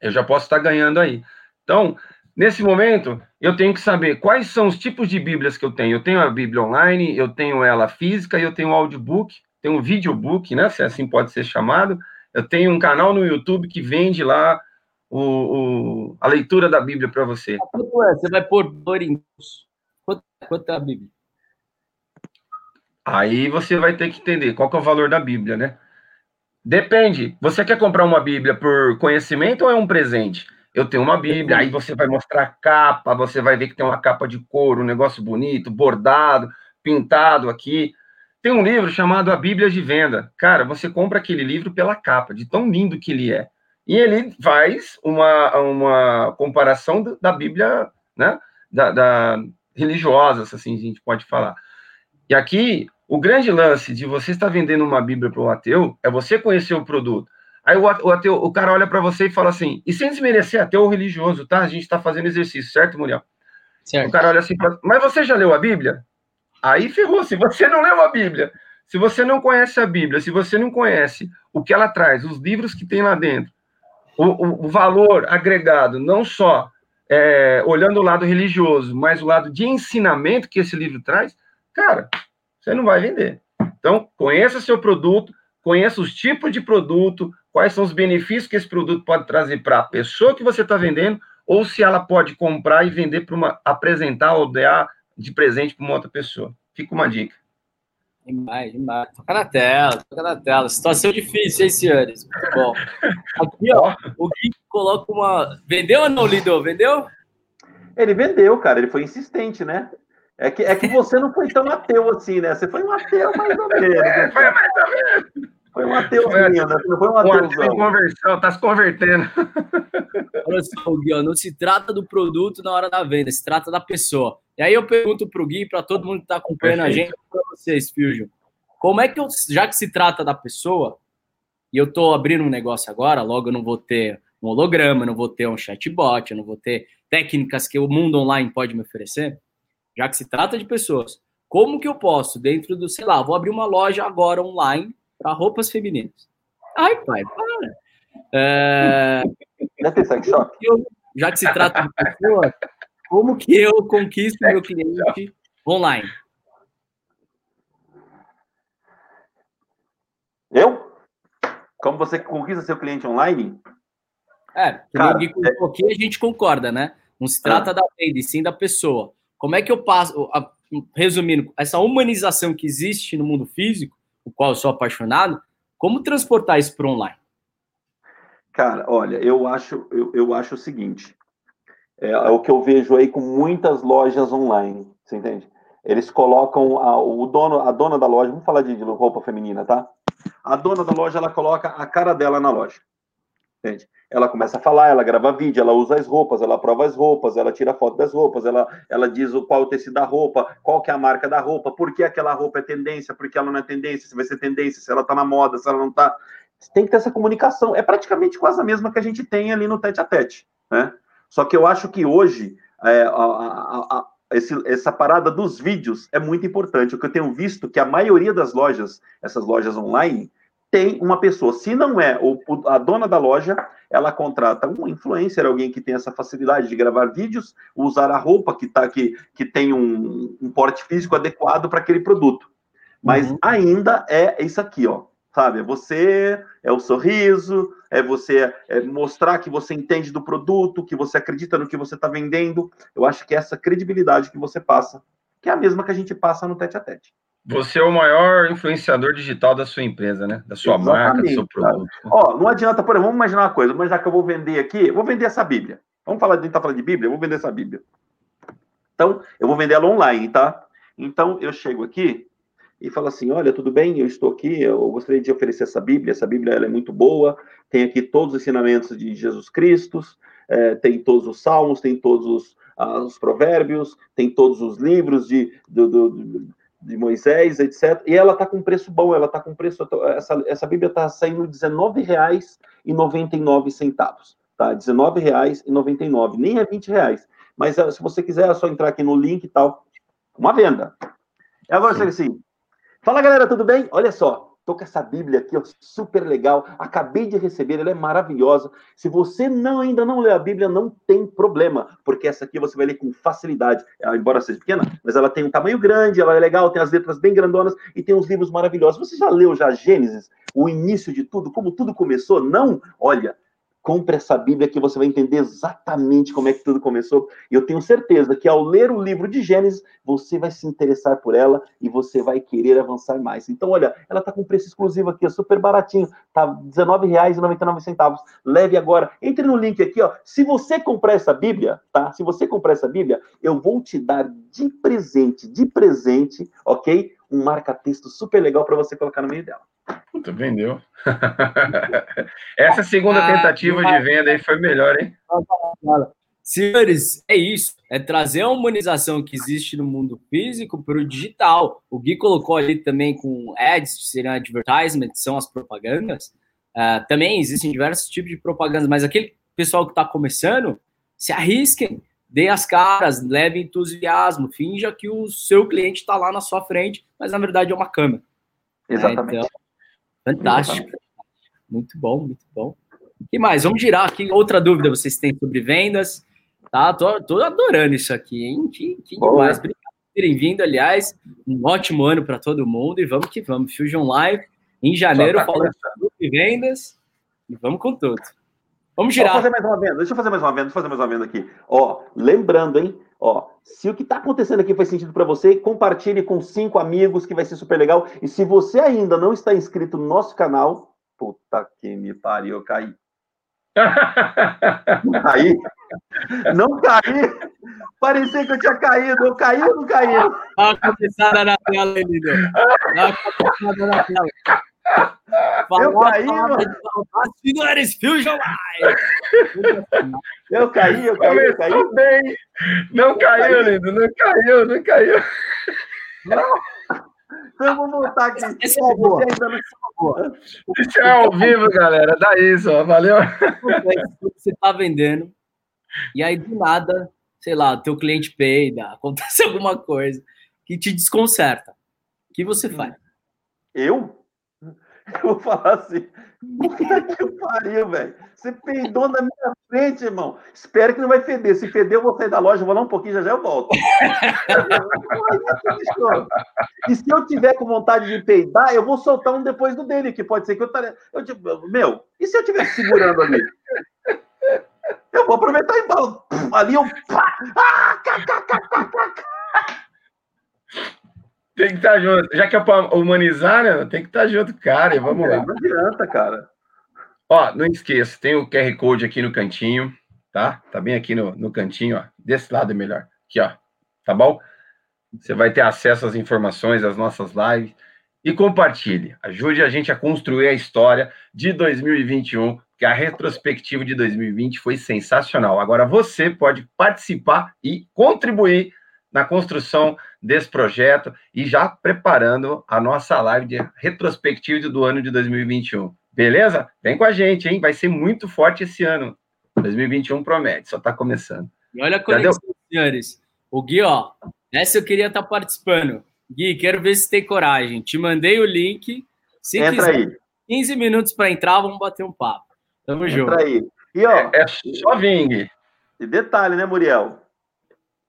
Eu já posso estar ganhando aí. Então, Nesse momento, eu tenho que saber quais são os tipos de Bíblias que eu tenho. Eu tenho a Bíblia online, eu tenho ela física, eu tenho o audiobook, tenho o videobook, né? Se assim pode ser chamado. Eu tenho um canal no YouTube que vende lá o, o a leitura da Bíblia para você. Quanto é? Você vai pôr Dorinhos. Quanto, quanto é a Bíblia? Aí você vai ter que entender qual que é o valor da Bíblia, né? Depende. Você quer comprar uma Bíblia por conhecimento ou é um presente? Eu tenho uma Bíblia, aí você vai mostrar a capa, você vai ver que tem uma capa de couro, um negócio bonito, bordado, pintado aqui. Tem um livro chamado A Bíblia de Venda. Cara, você compra aquele livro pela capa, de tão lindo que ele é. E ele faz uma, uma comparação da Bíblia, né? Da, da religiosa, assim a gente pode falar. E aqui, o grande lance de você estar vendendo uma Bíblia para o ateu é você conhecer o produto. Aí o, ateu, o cara olha para você e fala assim, e sem desmerecer ateu religioso, tá? A gente está fazendo exercício, certo, Muriel? Certo. O cara olha assim, fala, mas você já leu a Bíblia? Aí ferrou, se você não leu a Bíblia, se você não conhece a Bíblia, se você não conhece o que ela traz, os livros que tem lá dentro, o, o, valor agregado, não só é, olhando o lado religioso, mas o lado de ensinamento que esse livro traz, cara, você não vai vender. Então, conheça seu produto, conheça os tipos de produto, quais são os benefícios que esse produto pode trazer para a pessoa que você está vendendo, ou se ela pode comprar e vender para uma, apresentar ou dar de presente para uma outra pessoa. Fica uma dica. Demais, demais. Toca na tela, toca na tela. Situação difícil, hein, senhores? Muito bom. Aqui, ó, o Gui coloca uma. Vendeu ou não, Lido? Vendeu? Ele vendeu, cara. Ele foi insistente, né? É que, é que você não foi tão ateu assim, né? Você foi um ateu mais ou menos. Né? Foi mais ou menos. Foi um ateuzinho, né? Não foi um ateuzão. Um conversão, tá se convertendo. Olha só, Gui, ó, não se trata do produto na hora da venda, se trata da pessoa. E aí eu pergunto pro Gui, para todo mundo que tá acompanhando Perfeito. a gente, para vocês, Fusion, como é que eu, já que se trata da pessoa, e eu tô abrindo um negócio agora, logo eu não vou ter um holograma, não vou ter um chatbot, eu não vou ter técnicas que o mundo online pode me oferecer, já que se trata de pessoas, como que eu posso, dentro do, sei lá, vou abrir uma loja agora online para roupas femininas. Ai, pai, para. É... Eu, já que se trata de pessoa, como que eu conquisto meu cliente online? Eu? Como você conquista seu cliente online? É, Cara, é... aqui a gente concorda, né? Não se trata ah. da venda, e sim da pessoa. Como é que eu passo, resumindo, essa humanização que existe no mundo físico, o qual eu sou apaixonado, como transportar isso para online? Cara, olha, eu acho, eu, eu acho o seguinte, é, é, o que eu vejo aí com muitas lojas online, você entende? Eles colocam a, o dono, a dona da loja, vamos falar de, de roupa feminina, tá? A dona da loja, ela coloca a cara dela na loja. Entende? Ela começa a falar, ela grava vídeo, ela usa as roupas, ela prova as roupas, ela tira foto das roupas, ela, ela diz o qual o tecido da roupa, qual que é a marca da roupa, por que aquela roupa é tendência, por que ela não é tendência, se vai ser tendência, se ela tá na moda, se ela não tá. Tem que ter essa comunicação. É praticamente quase a mesma que a gente tem ali no tete a tete, né? Só que eu acho que hoje é, a, a, a, esse, essa parada dos vídeos é muito importante. O que eu tenho visto que a maioria das lojas, essas lojas online, tem uma pessoa. Se não é o, a dona da loja, ela contrata um influencer, alguém que tem essa facilidade de gravar vídeos, usar a roupa que, tá, que, que tem um, um porte físico adequado para aquele produto. Mas uhum. ainda é isso aqui, ó. Sabe? É você, é o sorriso, é você é mostrar que você entende do produto, que você acredita no que você está vendendo. Eu acho que é essa credibilidade que você passa, que é a mesma que a gente passa no tete a tete. Você é o maior influenciador digital da sua empresa, né? Da sua Exatamente, marca, do seu produto. Ó, não adianta, por exemplo, vamos imaginar uma coisa, mas já que eu vou vender aqui, vou vender essa Bíblia. Vamos falar, a gente tá falando de Bíblia, eu vou vender essa Bíblia. Então, eu vou vender ela online, tá? Então, eu chego aqui e falo assim, olha, tudo bem, eu estou aqui, eu gostaria de oferecer essa Bíblia, essa Bíblia ela é muito boa, tem aqui todos os ensinamentos de Jesus Cristo, é, tem todos os salmos, tem todos os, ah, os provérbios, tem todos os livros de, do, do de Moisés, etc. E ela está com preço bom, ela está com preço. Essa, essa Bíblia está saindo R$19,99, tá? R$19,99, nem é R$20. Mas se você quiser, é só entrar aqui no link e tal. Uma venda. E agora, Sim. assim, fala galera, tudo bem? Olha só, Estou com essa Bíblia aqui, ó, super legal. Acabei de receber, ela é maravilhosa. Se você não ainda não lê a Bíblia, não tem problema, porque essa aqui você vai ler com facilidade. Ela, embora seja pequena, mas ela tem um tamanho grande, ela é legal, tem as letras bem grandonas e tem uns livros maravilhosos. Você já leu já Gênesis, o início de tudo, como tudo começou? Não? Olha, compre essa Bíblia que você vai entender exatamente como é que tudo começou. E eu tenho certeza que ao ler o livro de Gênesis, você vai se interessar por ela e você vai querer avançar mais. Então, olha, ela está com preço exclusivo aqui, é super baratinho, tá R$19,99. Leve agora. Entre no link aqui, ó. Se você comprar essa Bíblia, tá? Se você comprar essa Bíblia, eu vou te dar de presente, de presente, ok? Um marca-texto super legal para você colocar no meio dela. Tu vendeu. Essa segunda ah, tentativa de venda aí foi melhor, hein? Senhores, é isso. É trazer a humanização que existe no mundo físico para o digital. O Gui colocou ali também com ads, que seriam advertisement, que são as propagandas. Uh, também existem diversos tipos de propagandas, mas aquele pessoal que está começando, se arrisquem, dê as caras, leve entusiasmo, finja que o seu cliente está lá na sua frente, mas na verdade é uma câmera. Exatamente. É, então, Fantástico. Muito bom, muito bom. O que mais? Vamos girar aqui. Outra dúvida vocês têm sobre vendas. Tá? Tô, tô adorando isso aqui, hein? Que, que demais. Obrigado por terem vindo, aliás. Um ótimo ano para todo mundo e vamos que vamos. Fusion Live em janeiro, tá falando sobre vendas e vamos com tudo. Vamos girar. Deixa eu fazer mais uma venda. Deixa eu fazer mais uma venda. Deixa eu fazer mais uma venda aqui. Ó, lembrando, hein? Ó, se o que está acontecendo aqui faz sentido para você, compartilhe com cinco amigos que vai ser super legal. E se você ainda não está inscrito no nosso canal, puta que me pariu, eu caí. não caí? Não caí? Parecia que eu tinha caído. Eu caí ou não caí? Dá uma cabeçada na tela, Emílio. Dá uma cabeçada na tela. Eu caí, mano. Senhores, Fusion Live! Eu caí, eu caí, eu caí. bem. Não caiu, lindo, não caiu, não caiu. Não. Então vamos voltar aqui. Esse é boa. Isso é ao vivo, galera. Dá isso, ó. Valeu. Você tá vendendo, e aí do nada, sei lá, teu cliente peida, acontece alguma coisa que te desconcerta. O que você faz? Eu? Eu vou falar assim, puta que pariu, velho. Você peidou na minha frente, irmão. Espero que não vai feder. Se feder, eu vou sair da loja, vou lá um pouquinho, já já eu volto. e se eu tiver com vontade de peidar, eu vou soltar um depois do dele, que pode ser que eu estaria. Eu, meu, e se eu estiver segurando ali? Eu vou aproveitar e ali eu. Ah, tem que estar tá junto. Já que é para humanizar, né? Tem que estar tá junto, cara. E vamos lá. Não adianta, cara. Ó, não esqueça, tem o QR Code aqui no cantinho, tá? Tá bem aqui no, no cantinho, ó. Desse lado é melhor. Aqui, ó. Tá bom? Você vai ter acesso às informações das nossas lives. E compartilhe. Ajude a gente a construir a história de 2021 que a retrospectiva de 2020 foi sensacional. Agora você pode participar e contribuir na construção desse projeto e já preparando a nossa live de retrospectiva do ano de 2021. Beleza? Vem com a gente, hein? Vai ser muito forte esse ano. 2021 promete, só está começando. E olha a conexão, senhores. O Gui, ó, essa eu queria estar tá participando. Gui, quero ver se tem coragem. Te mandei o link. Se Entra quiser, aí. 15 minutos para entrar, vamos bater um papo. Tamo Entra junto. aí. E, ó, é, é só Ving. E detalhe, né, Muriel?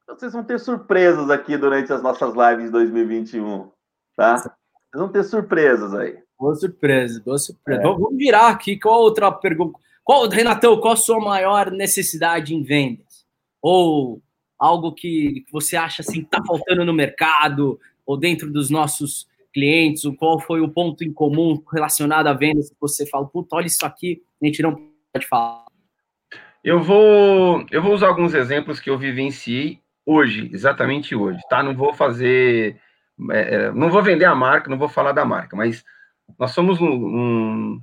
Vocês vão ter surpresas aqui durante as nossas lives de 2021, tá? Vocês vão ter surpresas aí. Boa surpresa, boa surpresa. É. Vamos virar aqui. Qual outra pergunta? Qual, Renatão, qual a sua maior necessidade em vendas? Ou algo que você acha assim está faltando no mercado ou dentro dos nossos clientes? Qual foi o ponto em comum relacionado a vendas que você fala, puta, olha isso aqui, a gente não pode falar? Eu vou, eu vou usar alguns exemplos que eu vivenciei hoje, exatamente hoje, tá? Não vou fazer, é, é não vou vender a marca, não vou falar da marca, mas nós somos um, um,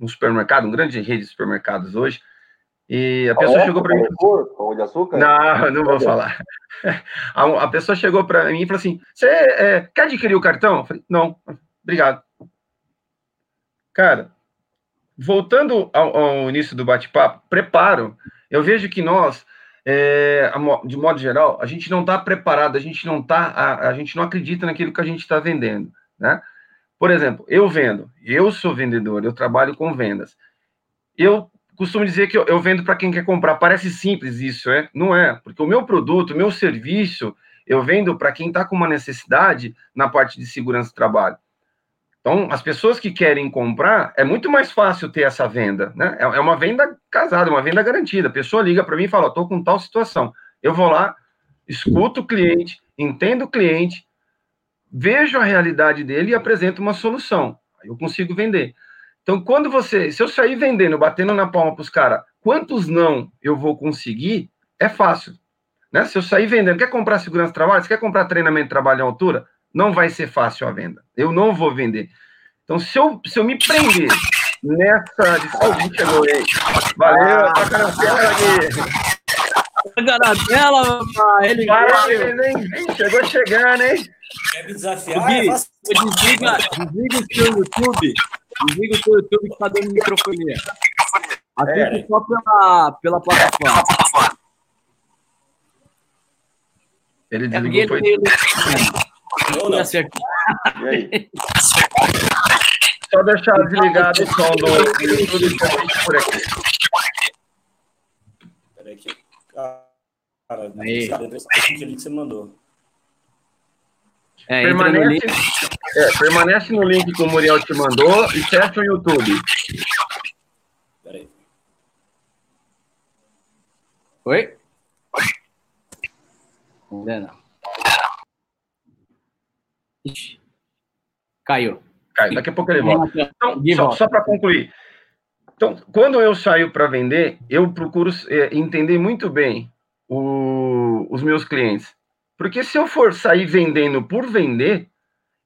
um supermercado, um grande rede de supermercados hoje, e a pessoa chegou para mim. Pão de açúcar? Não, não vou falar. A, a pessoa chegou para mim e falou assim: Você é, quer adquirir o cartão? Eu falei: Não, obrigado. Cara, voltando ao, ao início do bate-papo, preparo. Eu vejo que nós, é, de modo geral, a gente não está preparado, a gente não tá, a, a gente não acredita naquilo que a gente está vendendo, né? Por exemplo, eu vendo, eu sou vendedor, eu trabalho com vendas. Eu costumo dizer que eu, eu vendo para quem quer comprar. Parece simples isso, é? Não é, porque o meu produto, o meu serviço, eu vendo para quem está com uma necessidade na parte de segurança do trabalho. Então, as pessoas que querem comprar, é muito mais fácil ter essa venda, né? É, é uma venda casada, uma venda garantida. A pessoa liga para mim e fala: estou com tal situação. Eu vou lá, escuto o cliente, entendo o cliente, vejo a realidade dele e apresento uma solução. Aí eu consigo vender. Então, quando você, se eu sair vendendo, batendo na palma para os caras, quantos não eu vou conseguir, é fácil. Né? Se eu sair vendendo, quer comprar segurança de trabalho, você quer comprar treinamento de trabalho em altura, não vai ser fácil a venda. Eu não vou vender. Então, se eu, se eu me prender nessa. Alguém chegou aí. Valeu, toca na tela aqui. Tela, papai. Ele Chegou chegando, hein? Quer me desafiar? Gui, é desliga, desliga o seu YouTube. Desliga o seu YouTube que tá dando microfonia. Assiste é. só pela, pela plataforma. Ele desligou. É foi... Ele... Não, não. E aí? Só deixar desligado o som do YouTube por aqui. Peraí que. Cara, aí. que você mandou. É, permanece, no link. É, permanece no link que o Muriel te mandou e fecha o YouTube. Peraí. Oi? Ainda não. Caiu. Caiu. Daqui a pouco ele volta. Então, só, só para concluir. Então, quando eu saio para vender, eu procuro é, entender muito bem o, os meus clientes. Porque se eu for sair vendendo por vender,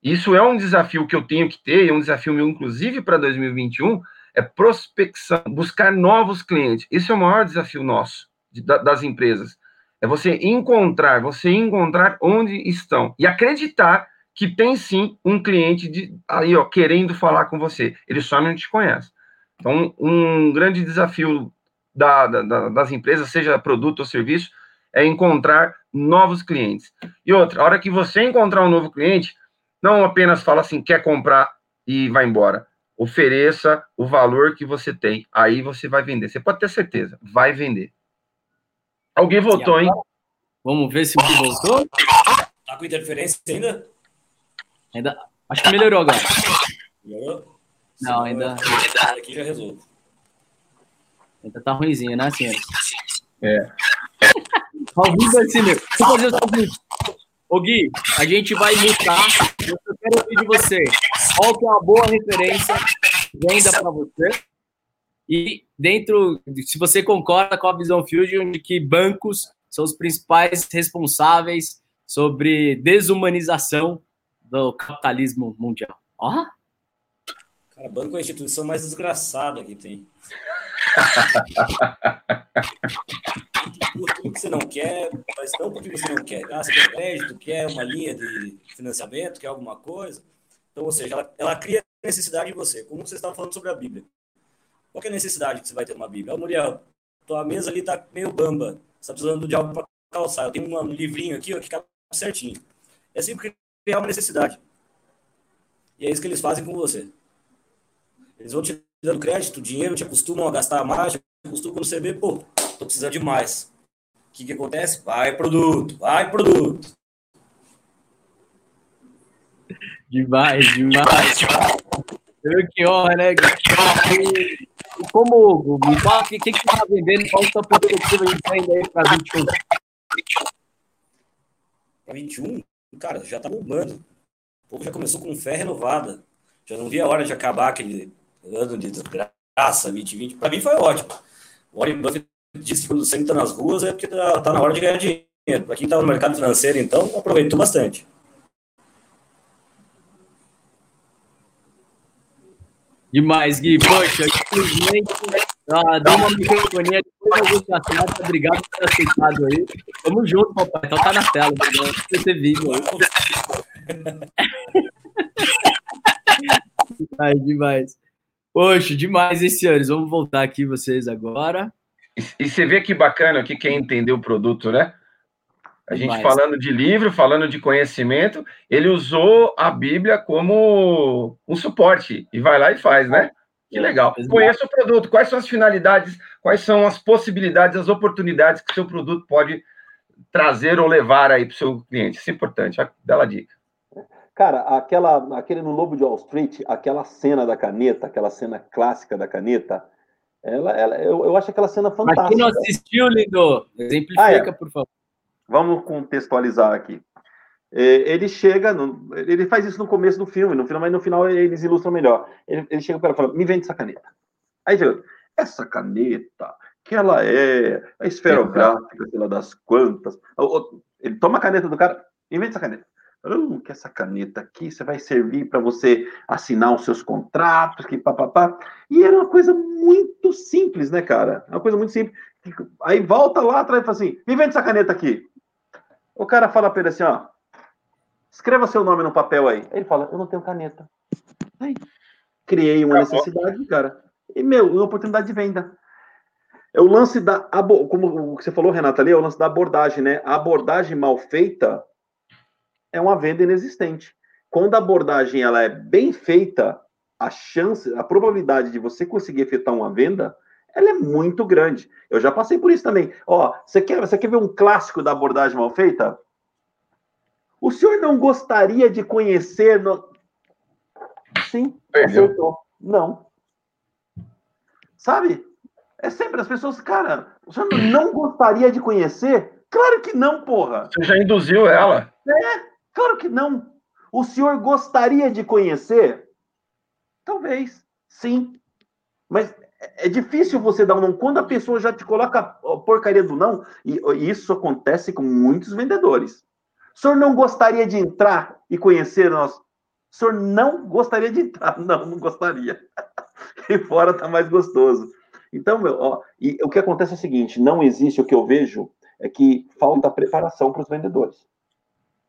isso é um desafio que eu tenho que ter, é um desafio meu, inclusive, para 2021, é prospecção, buscar novos clientes. Esse é o maior desafio nosso, de, das empresas. É você encontrar, você encontrar onde estão e acreditar que tem sim um cliente de, aí, ó, querendo falar com você. Ele só não te conhece. Então, um grande desafio da, da, das empresas, seja produto ou serviço, é encontrar novos clientes. E outra, a hora que você encontrar um novo cliente, não apenas fala assim, quer comprar e vai embora. Ofereça o valor que você tem. Aí você vai vender. Você pode ter certeza, vai vender. Alguém voltou, hein? Vamos ver se o voltou. Tá com interferência ainda? Ainda. Acho que melhorou agora. Melhorou? Não, ainda. Aqui já. Ainda tá ruimzinho, né, senhores? É. Ao vivo assim, meu. Vou fazer o seguinte. Ô Gui, a gente vai mutar. Eu quero ouvir de você. Qual que é uma boa referência venda para você? E dentro, se você concorda com a visão Fusion de que bancos são os principais responsáveis sobre desumanização do capitalismo mundial. Ó. Cara, banco é a instituição mais desgraçada que tem. o que você não quer, mas não porque você não quer. Ah, você quer crédito, quer uma linha de financiamento, quer alguma coisa. Então, ou seja, ela, ela cria necessidade em você. Como você estava falando sobre a Bíblia. Qual é a necessidade que você vai ter uma Bíblia? Ô, Muriel, tua mesa ali tá meio bamba. Você está precisando de algo para calçar. Eu tenho um livrinho aqui ó, que cabe certinho. É sempre uma necessidade. E é isso que eles fazem com você. Eles vão te dando crédito, dinheiro, te acostumam a gastar mais, te acostumam quando você vê, pô, tô precisando de mais. O que, que acontece? Vai produto, vai produto. Demais, demais. Que honra, né? E, como, me fala o que, que, que tá vendendo, qual a sua perspectiva de venda aí para 21? Para 21? Cara, já tá bombando. O povo já começou com fé renovada. Já não vi a hora de acabar aquele ano de desgraça, 2020. Para mim foi ótimo. O Warren Buffett disse que quando você está nas ruas é porque tá, tá na hora de ganhar dinheiro. Para quem está no mercado financeiro, então, aproveitou bastante. Demais, Gui. Poxa, infelizmente, ah, dá uma microfonia te assinar. Obrigado por ter aceitado aí. Tamo junto, papai. Então tá na tela, né? Você ter vídeo aí. demais, demais. Poxa, demais esse ano. Vamos voltar aqui vocês agora. E, e você vê que bacana o que quer entender o produto, né? A gente demais. falando de livro, falando de conhecimento, ele usou a Bíblia como um suporte e vai lá e faz, né? Que legal. Conheça o produto, quais são as finalidades, quais são as possibilidades, as oportunidades que o seu produto pode trazer ou levar aí para o seu cliente. Isso é importante, bela dica. Cara, aquela, aquele no Lobo de Wall Street, aquela cena da caneta, aquela cena clássica da caneta, ela, ela, eu, eu acho aquela cena fantástica. Mas quem não assistiu, Lindo, exemplifica, ah, é. por favor. Vamos contextualizar aqui. É, ele chega, no, ele faz isso no começo do filme, no final, mas no final eles ilustram melhor. Ele, ele chega para fala: Me vende essa caneta. Aí chega, essa caneta, que ela é a esferográfica, sei lá das quantas. Ele toma a caneta do cara, me vende essa caneta. Oh, que essa caneta aqui você vai servir para você assinar os seus contratos, que papapá. E era uma coisa muito simples, né, cara? Uma coisa muito simples. Aí volta lá atrás e fala assim: me vende essa caneta aqui. O cara fala para ele assim: ó, escreva seu nome no papel aí. Ele fala: eu não tenho caneta. Aí, criei uma necessidade, cara. E, meu, uma oportunidade de venda. É o lance da. Como você falou, Renata, ali, é o lance da abordagem, né? A abordagem mal feita é uma venda inexistente. Quando a abordagem ela é bem feita, a chance, a probabilidade de você conseguir efetuar uma venda, ela é muito grande. Eu já passei por isso também. Ó, você quer, você quer ver um clássico da abordagem mal feita? O senhor não gostaria de conhecer? No... Sim, Perdeu. acertou. Não. Sabe? É sempre as pessoas, cara, o senhor não gostaria de conhecer? Claro que não, porra. Você já induziu ela. É, Claro que não. O senhor gostaria de conhecer? Talvez, sim. Mas é difícil você dar um não. Quando a pessoa já te coloca a porcaria do não, e isso acontece com muitos vendedores. O senhor não gostaria de entrar e conhecer nós? O senhor não gostaria de entrar? Não, não gostaria. E fora tá mais gostoso. Então, meu, ó, e o que acontece é o seguinte: não existe o que eu vejo é que falta preparação para os vendedores.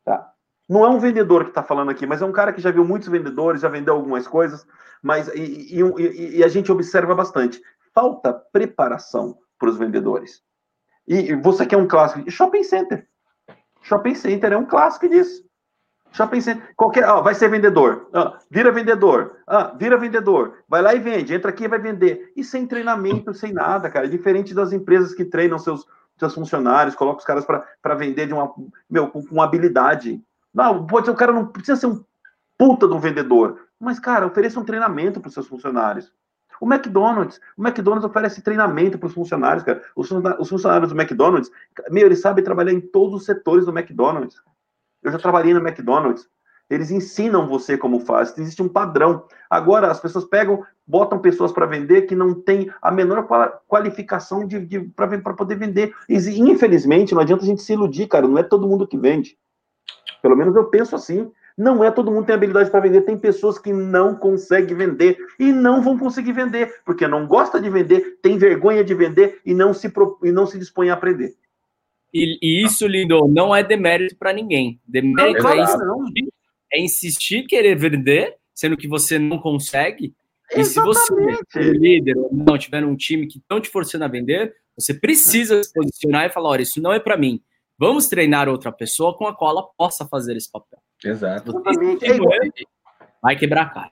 Tá? Não é um vendedor que está falando aqui, mas é um cara que já viu muitos vendedores, já vendeu algumas coisas, mas e, e, e a gente observa bastante. Falta preparação para os vendedores. E você quer um clássico? Shopping Center. Shopping Center é um clássico disso. Shopping Center. Qualquer, ó, vai ser vendedor. Vira vendedor. Vira vendedor. Vai lá e vende. Entra aqui e vai vender. E sem treinamento, sem nada, cara. Diferente das empresas que treinam seus, seus funcionários, colocam os caras para vender de uma, meu, com, com habilidade. Não, pode ser, o cara não precisa ser um puta do vendedor, mas, cara, ofereça um treinamento para os seus funcionários. O McDonald's, o McDonald's oferece treinamento para os funcionários, cara. Os, os funcionários do McDonald's, meu, eles sabem trabalhar em todos os setores do McDonald's. Eu já trabalhei no McDonald's. Eles ensinam você como faz. Existe um padrão. Agora, as pessoas pegam, botam pessoas para vender que não tem a menor qualificação de, de para poder vender. E, infelizmente, não adianta a gente se iludir, cara. Não é todo mundo que vende. Pelo menos eu penso assim. Não é todo mundo tem habilidade para vender. Tem pessoas que não conseguem vender e não vão conseguir vender, porque não gosta de vender, tem vergonha de vender e não se, e não se dispõe a aprender. E, e isso, Lindo, não é demérito para ninguém. Demérito não, é, insistir, é insistir querer vender, sendo que você não consegue. E se você, é líder ou não, tiver um time que estão te forçando a vender, você precisa se posicionar e falar: olha, isso não é para mim. Vamos treinar outra pessoa com a qual ela possa fazer esse papel. Exato. Vai quebrar a cara.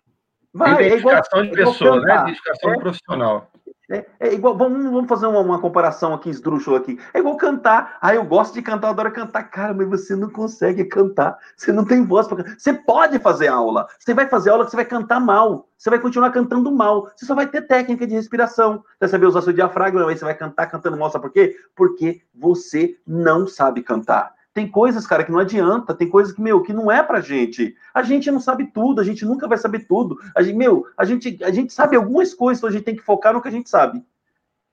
Vai, Identificação é igual, de pessoa, né? Identificação é, profissional. É, é, igual, vamos, vamos fazer uma, uma, comparação aqui, esdrúxula aqui. É igual cantar. Ah, eu gosto de cantar, eu adoro cantar. Cara, mas você não consegue cantar. Você não tem voz para cantar. Você pode fazer aula. Você vai fazer aula que você vai cantar mal. Você vai continuar cantando mal. Você só vai ter técnica de respiração. Você vai saber usar seu diafragma, aí você vai cantar cantando mal. Sabe por quê? Porque você não sabe cantar. Tem coisas, cara, que não adianta, tem coisas que, meu, que não é pra gente. A gente não sabe tudo, a gente nunca vai saber tudo. A gente, meu, a gente, a gente sabe algumas coisas, então a gente tem que focar no que a gente sabe.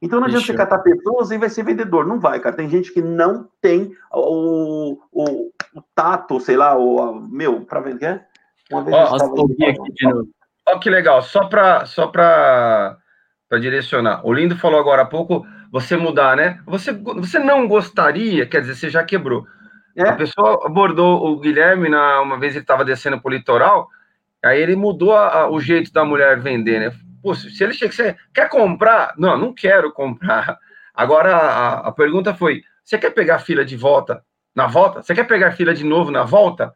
Então não adianta você catar pessoas e vai ser vendedor. Não vai, cara. Tem gente que não tem o, o, o tato, sei lá, o, meu, pra vender. Uma vez Ó, que legal, só para só pra, pra direcionar. O Lindo falou agora há pouco, você mudar, né? Você, você não gostaria, quer dizer, você já quebrou. É. A pessoa abordou o Guilherme na, uma vez ele estava descendo para o litoral, aí ele mudou a, a, o jeito da mulher vender, né? Pô, se ele chega, você quer comprar? Não, não quero comprar. Agora a, a pergunta foi: você quer pegar a fila de volta na volta? Você quer pegar fila de novo na volta?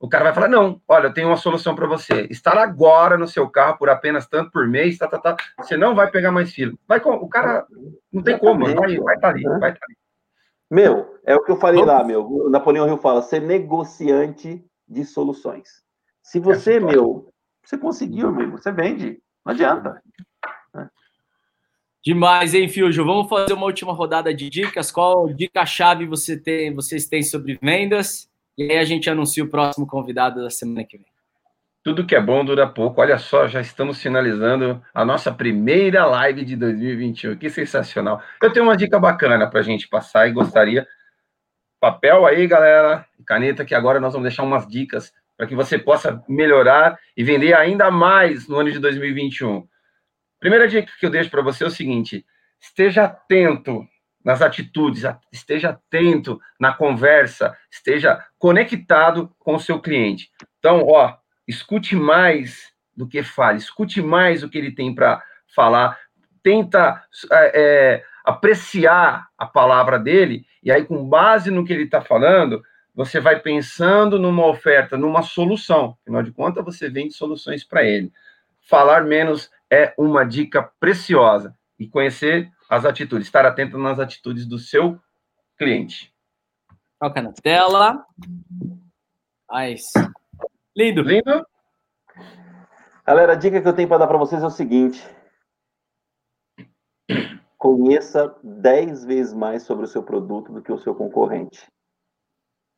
O cara vai falar: não, olha, eu tenho uma solução para você. Estar agora no seu carro por apenas tanto por mês, tá, tá, tá. Você não vai pegar mais fila. Vai, o cara não tem como, vai estar tá ali, vai estar tá ali. Meu, é o que eu falei lá, meu. O Napoleão Rio fala, ser negociante de soluções. Se você, meu, você conseguiu, amigo, você vende. Não adianta. Demais, hein, Fusion? Vamos fazer uma última rodada de dicas. Qual dica-chave você tem, vocês têm sobre vendas? E aí a gente anuncia o próximo convidado da semana que vem. Tudo que é bom dura pouco. Olha só, já estamos finalizando a nossa primeira live de 2021. Que sensacional. Eu tenho uma dica bacana para a gente passar e gostaria. Papel aí, galera, caneta, que agora nós vamos deixar umas dicas para que você possa melhorar e vender ainda mais no ano de 2021. Primeira dica que eu deixo para você é o seguinte: esteja atento nas atitudes, esteja atento na conversa, esteja conectado com o seu cliente. Então, ó, escute mais do que fale, escute mais o que ele tem para falar, tenta é, é, apreciar a palavra dele, e aí, com base no que ele está falando, você vai pensando numa oferta, numa solução. Afinal de contas, você vende soluções para ele. Falar menos é uma dica preciosa. E conhecer as atitudes, estar atento nas atitudes do seu cliente. Toca na tela. Nice. Lindo. Lindo. Galera, a dica que eu tenho para dar para vocês é o seguinte: conheça 10 vezes mais sobre o seu produto do que o seu concorrente.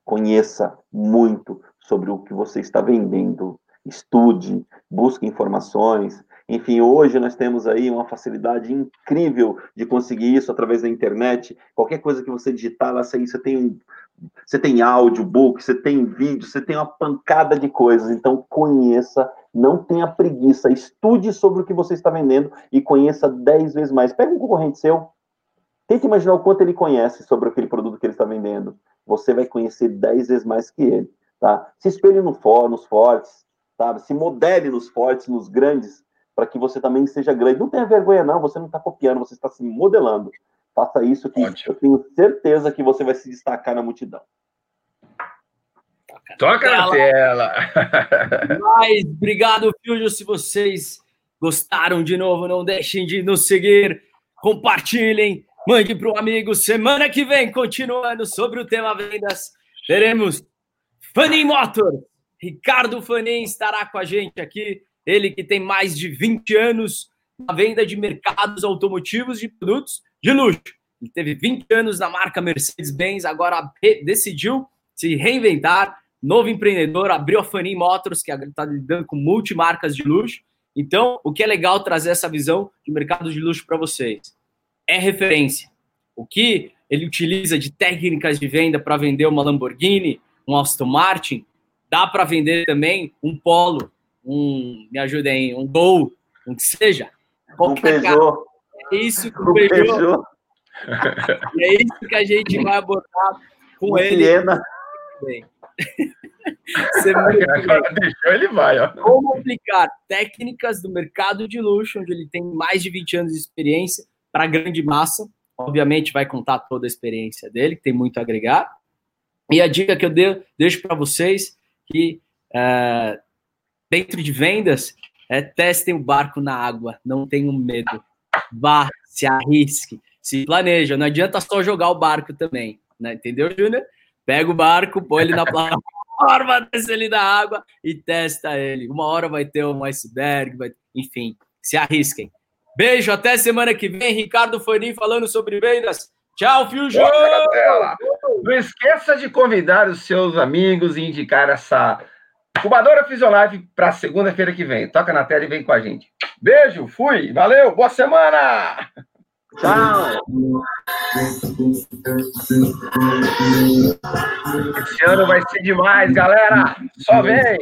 Conheça muito sobre o que você está vendendo. Estude, busque informações. Enfim, hoje nós temos aí uma facilidade incrível de conseguir isso através da internet. Qualquer coisa que você digitar lá, você tem você tem audiobook, você tem vídeo, você tem uma pancada de coisas. Então, conheça, não tenha preguiça, estude sobre o que você está vendendo e conheça 10 vezes mais. Pega um concorrente seu, tente imaginar o quanto ele conhece sobre aquele produto que ele está vendendo. Você vai conhecer 10 vezes mais que ele. Tá? Se espelhe no for, nos fortes, sabe? se modele nos fortes, nos grandes, para que você também seja grande. Não tenha vergonha, não, você não está copiando, você está se modelando. Faça isso que Ótimo. eu tenho certeza que você vai se destacar na multidão. Toca na tela. Mas, obrigado, Filho. Se vocês gostaram de novo, não deixem de nos seguir, compartilhem, mande para um amigo. Semana que vem, continuando sobre o tema vendas, teremos Fanin Motor. Ricardo Fanin estará com a gente aqui. Ele que tem mais de 20 anos na venda de mercados automotivos de produtos de luxo. Ele teve 20 anos na marca Mercedes-Benz, agora decidiu se reinventar, novo empreendedor, abriu a Fanin Motors, que está lidando com multimarcas de luxo. Então, o que é legal trazer essa visão de mercado de luxo para vocês? É referência. O que ele utiliza de técnicas de venda para vender uma Lamborghini, um Aston Martin, dá para vender também um polo, um, me ajudem, um Gol, um que seja. Um Peugeot. É isso que o Peugeot. Peugeot. é isso que a gente vai abordar com um ele. Siena. Agora deixou, ele vai. Ó. Como aplicar técnicas do mercado de luxo, onde ele tem mais de 20 anos de experiência, para a grande massa. Obviamente, vai contar toda a experiência dele, que tem muito a agregar. E a dica que eu dei, deixo para vocês que é, dentro de vendas é testem o barco na água, não tenham medo. Vá, se arrisque, se planeja. Não adianta só jogar o barco também, né? entendeu, Júnior? Pega o barco, põe ele na plataforma, desce ele na água e testa ele. Uma hora vai ter um iceberg, vai... enfim, se arrisquem. Beijo, até semana que vem. Ricardo Foirim falando sobre vendas. Tchau, Fusion! Não esqueça de convidar os seus amigos e indicar essa incubadora Fisiolife para segunda-feira que vem. Toca na tela e vem com a gente. Beijo, fui, valeu, boa semana! Tchau! Esse ano vai ser demais, galera! Só vem!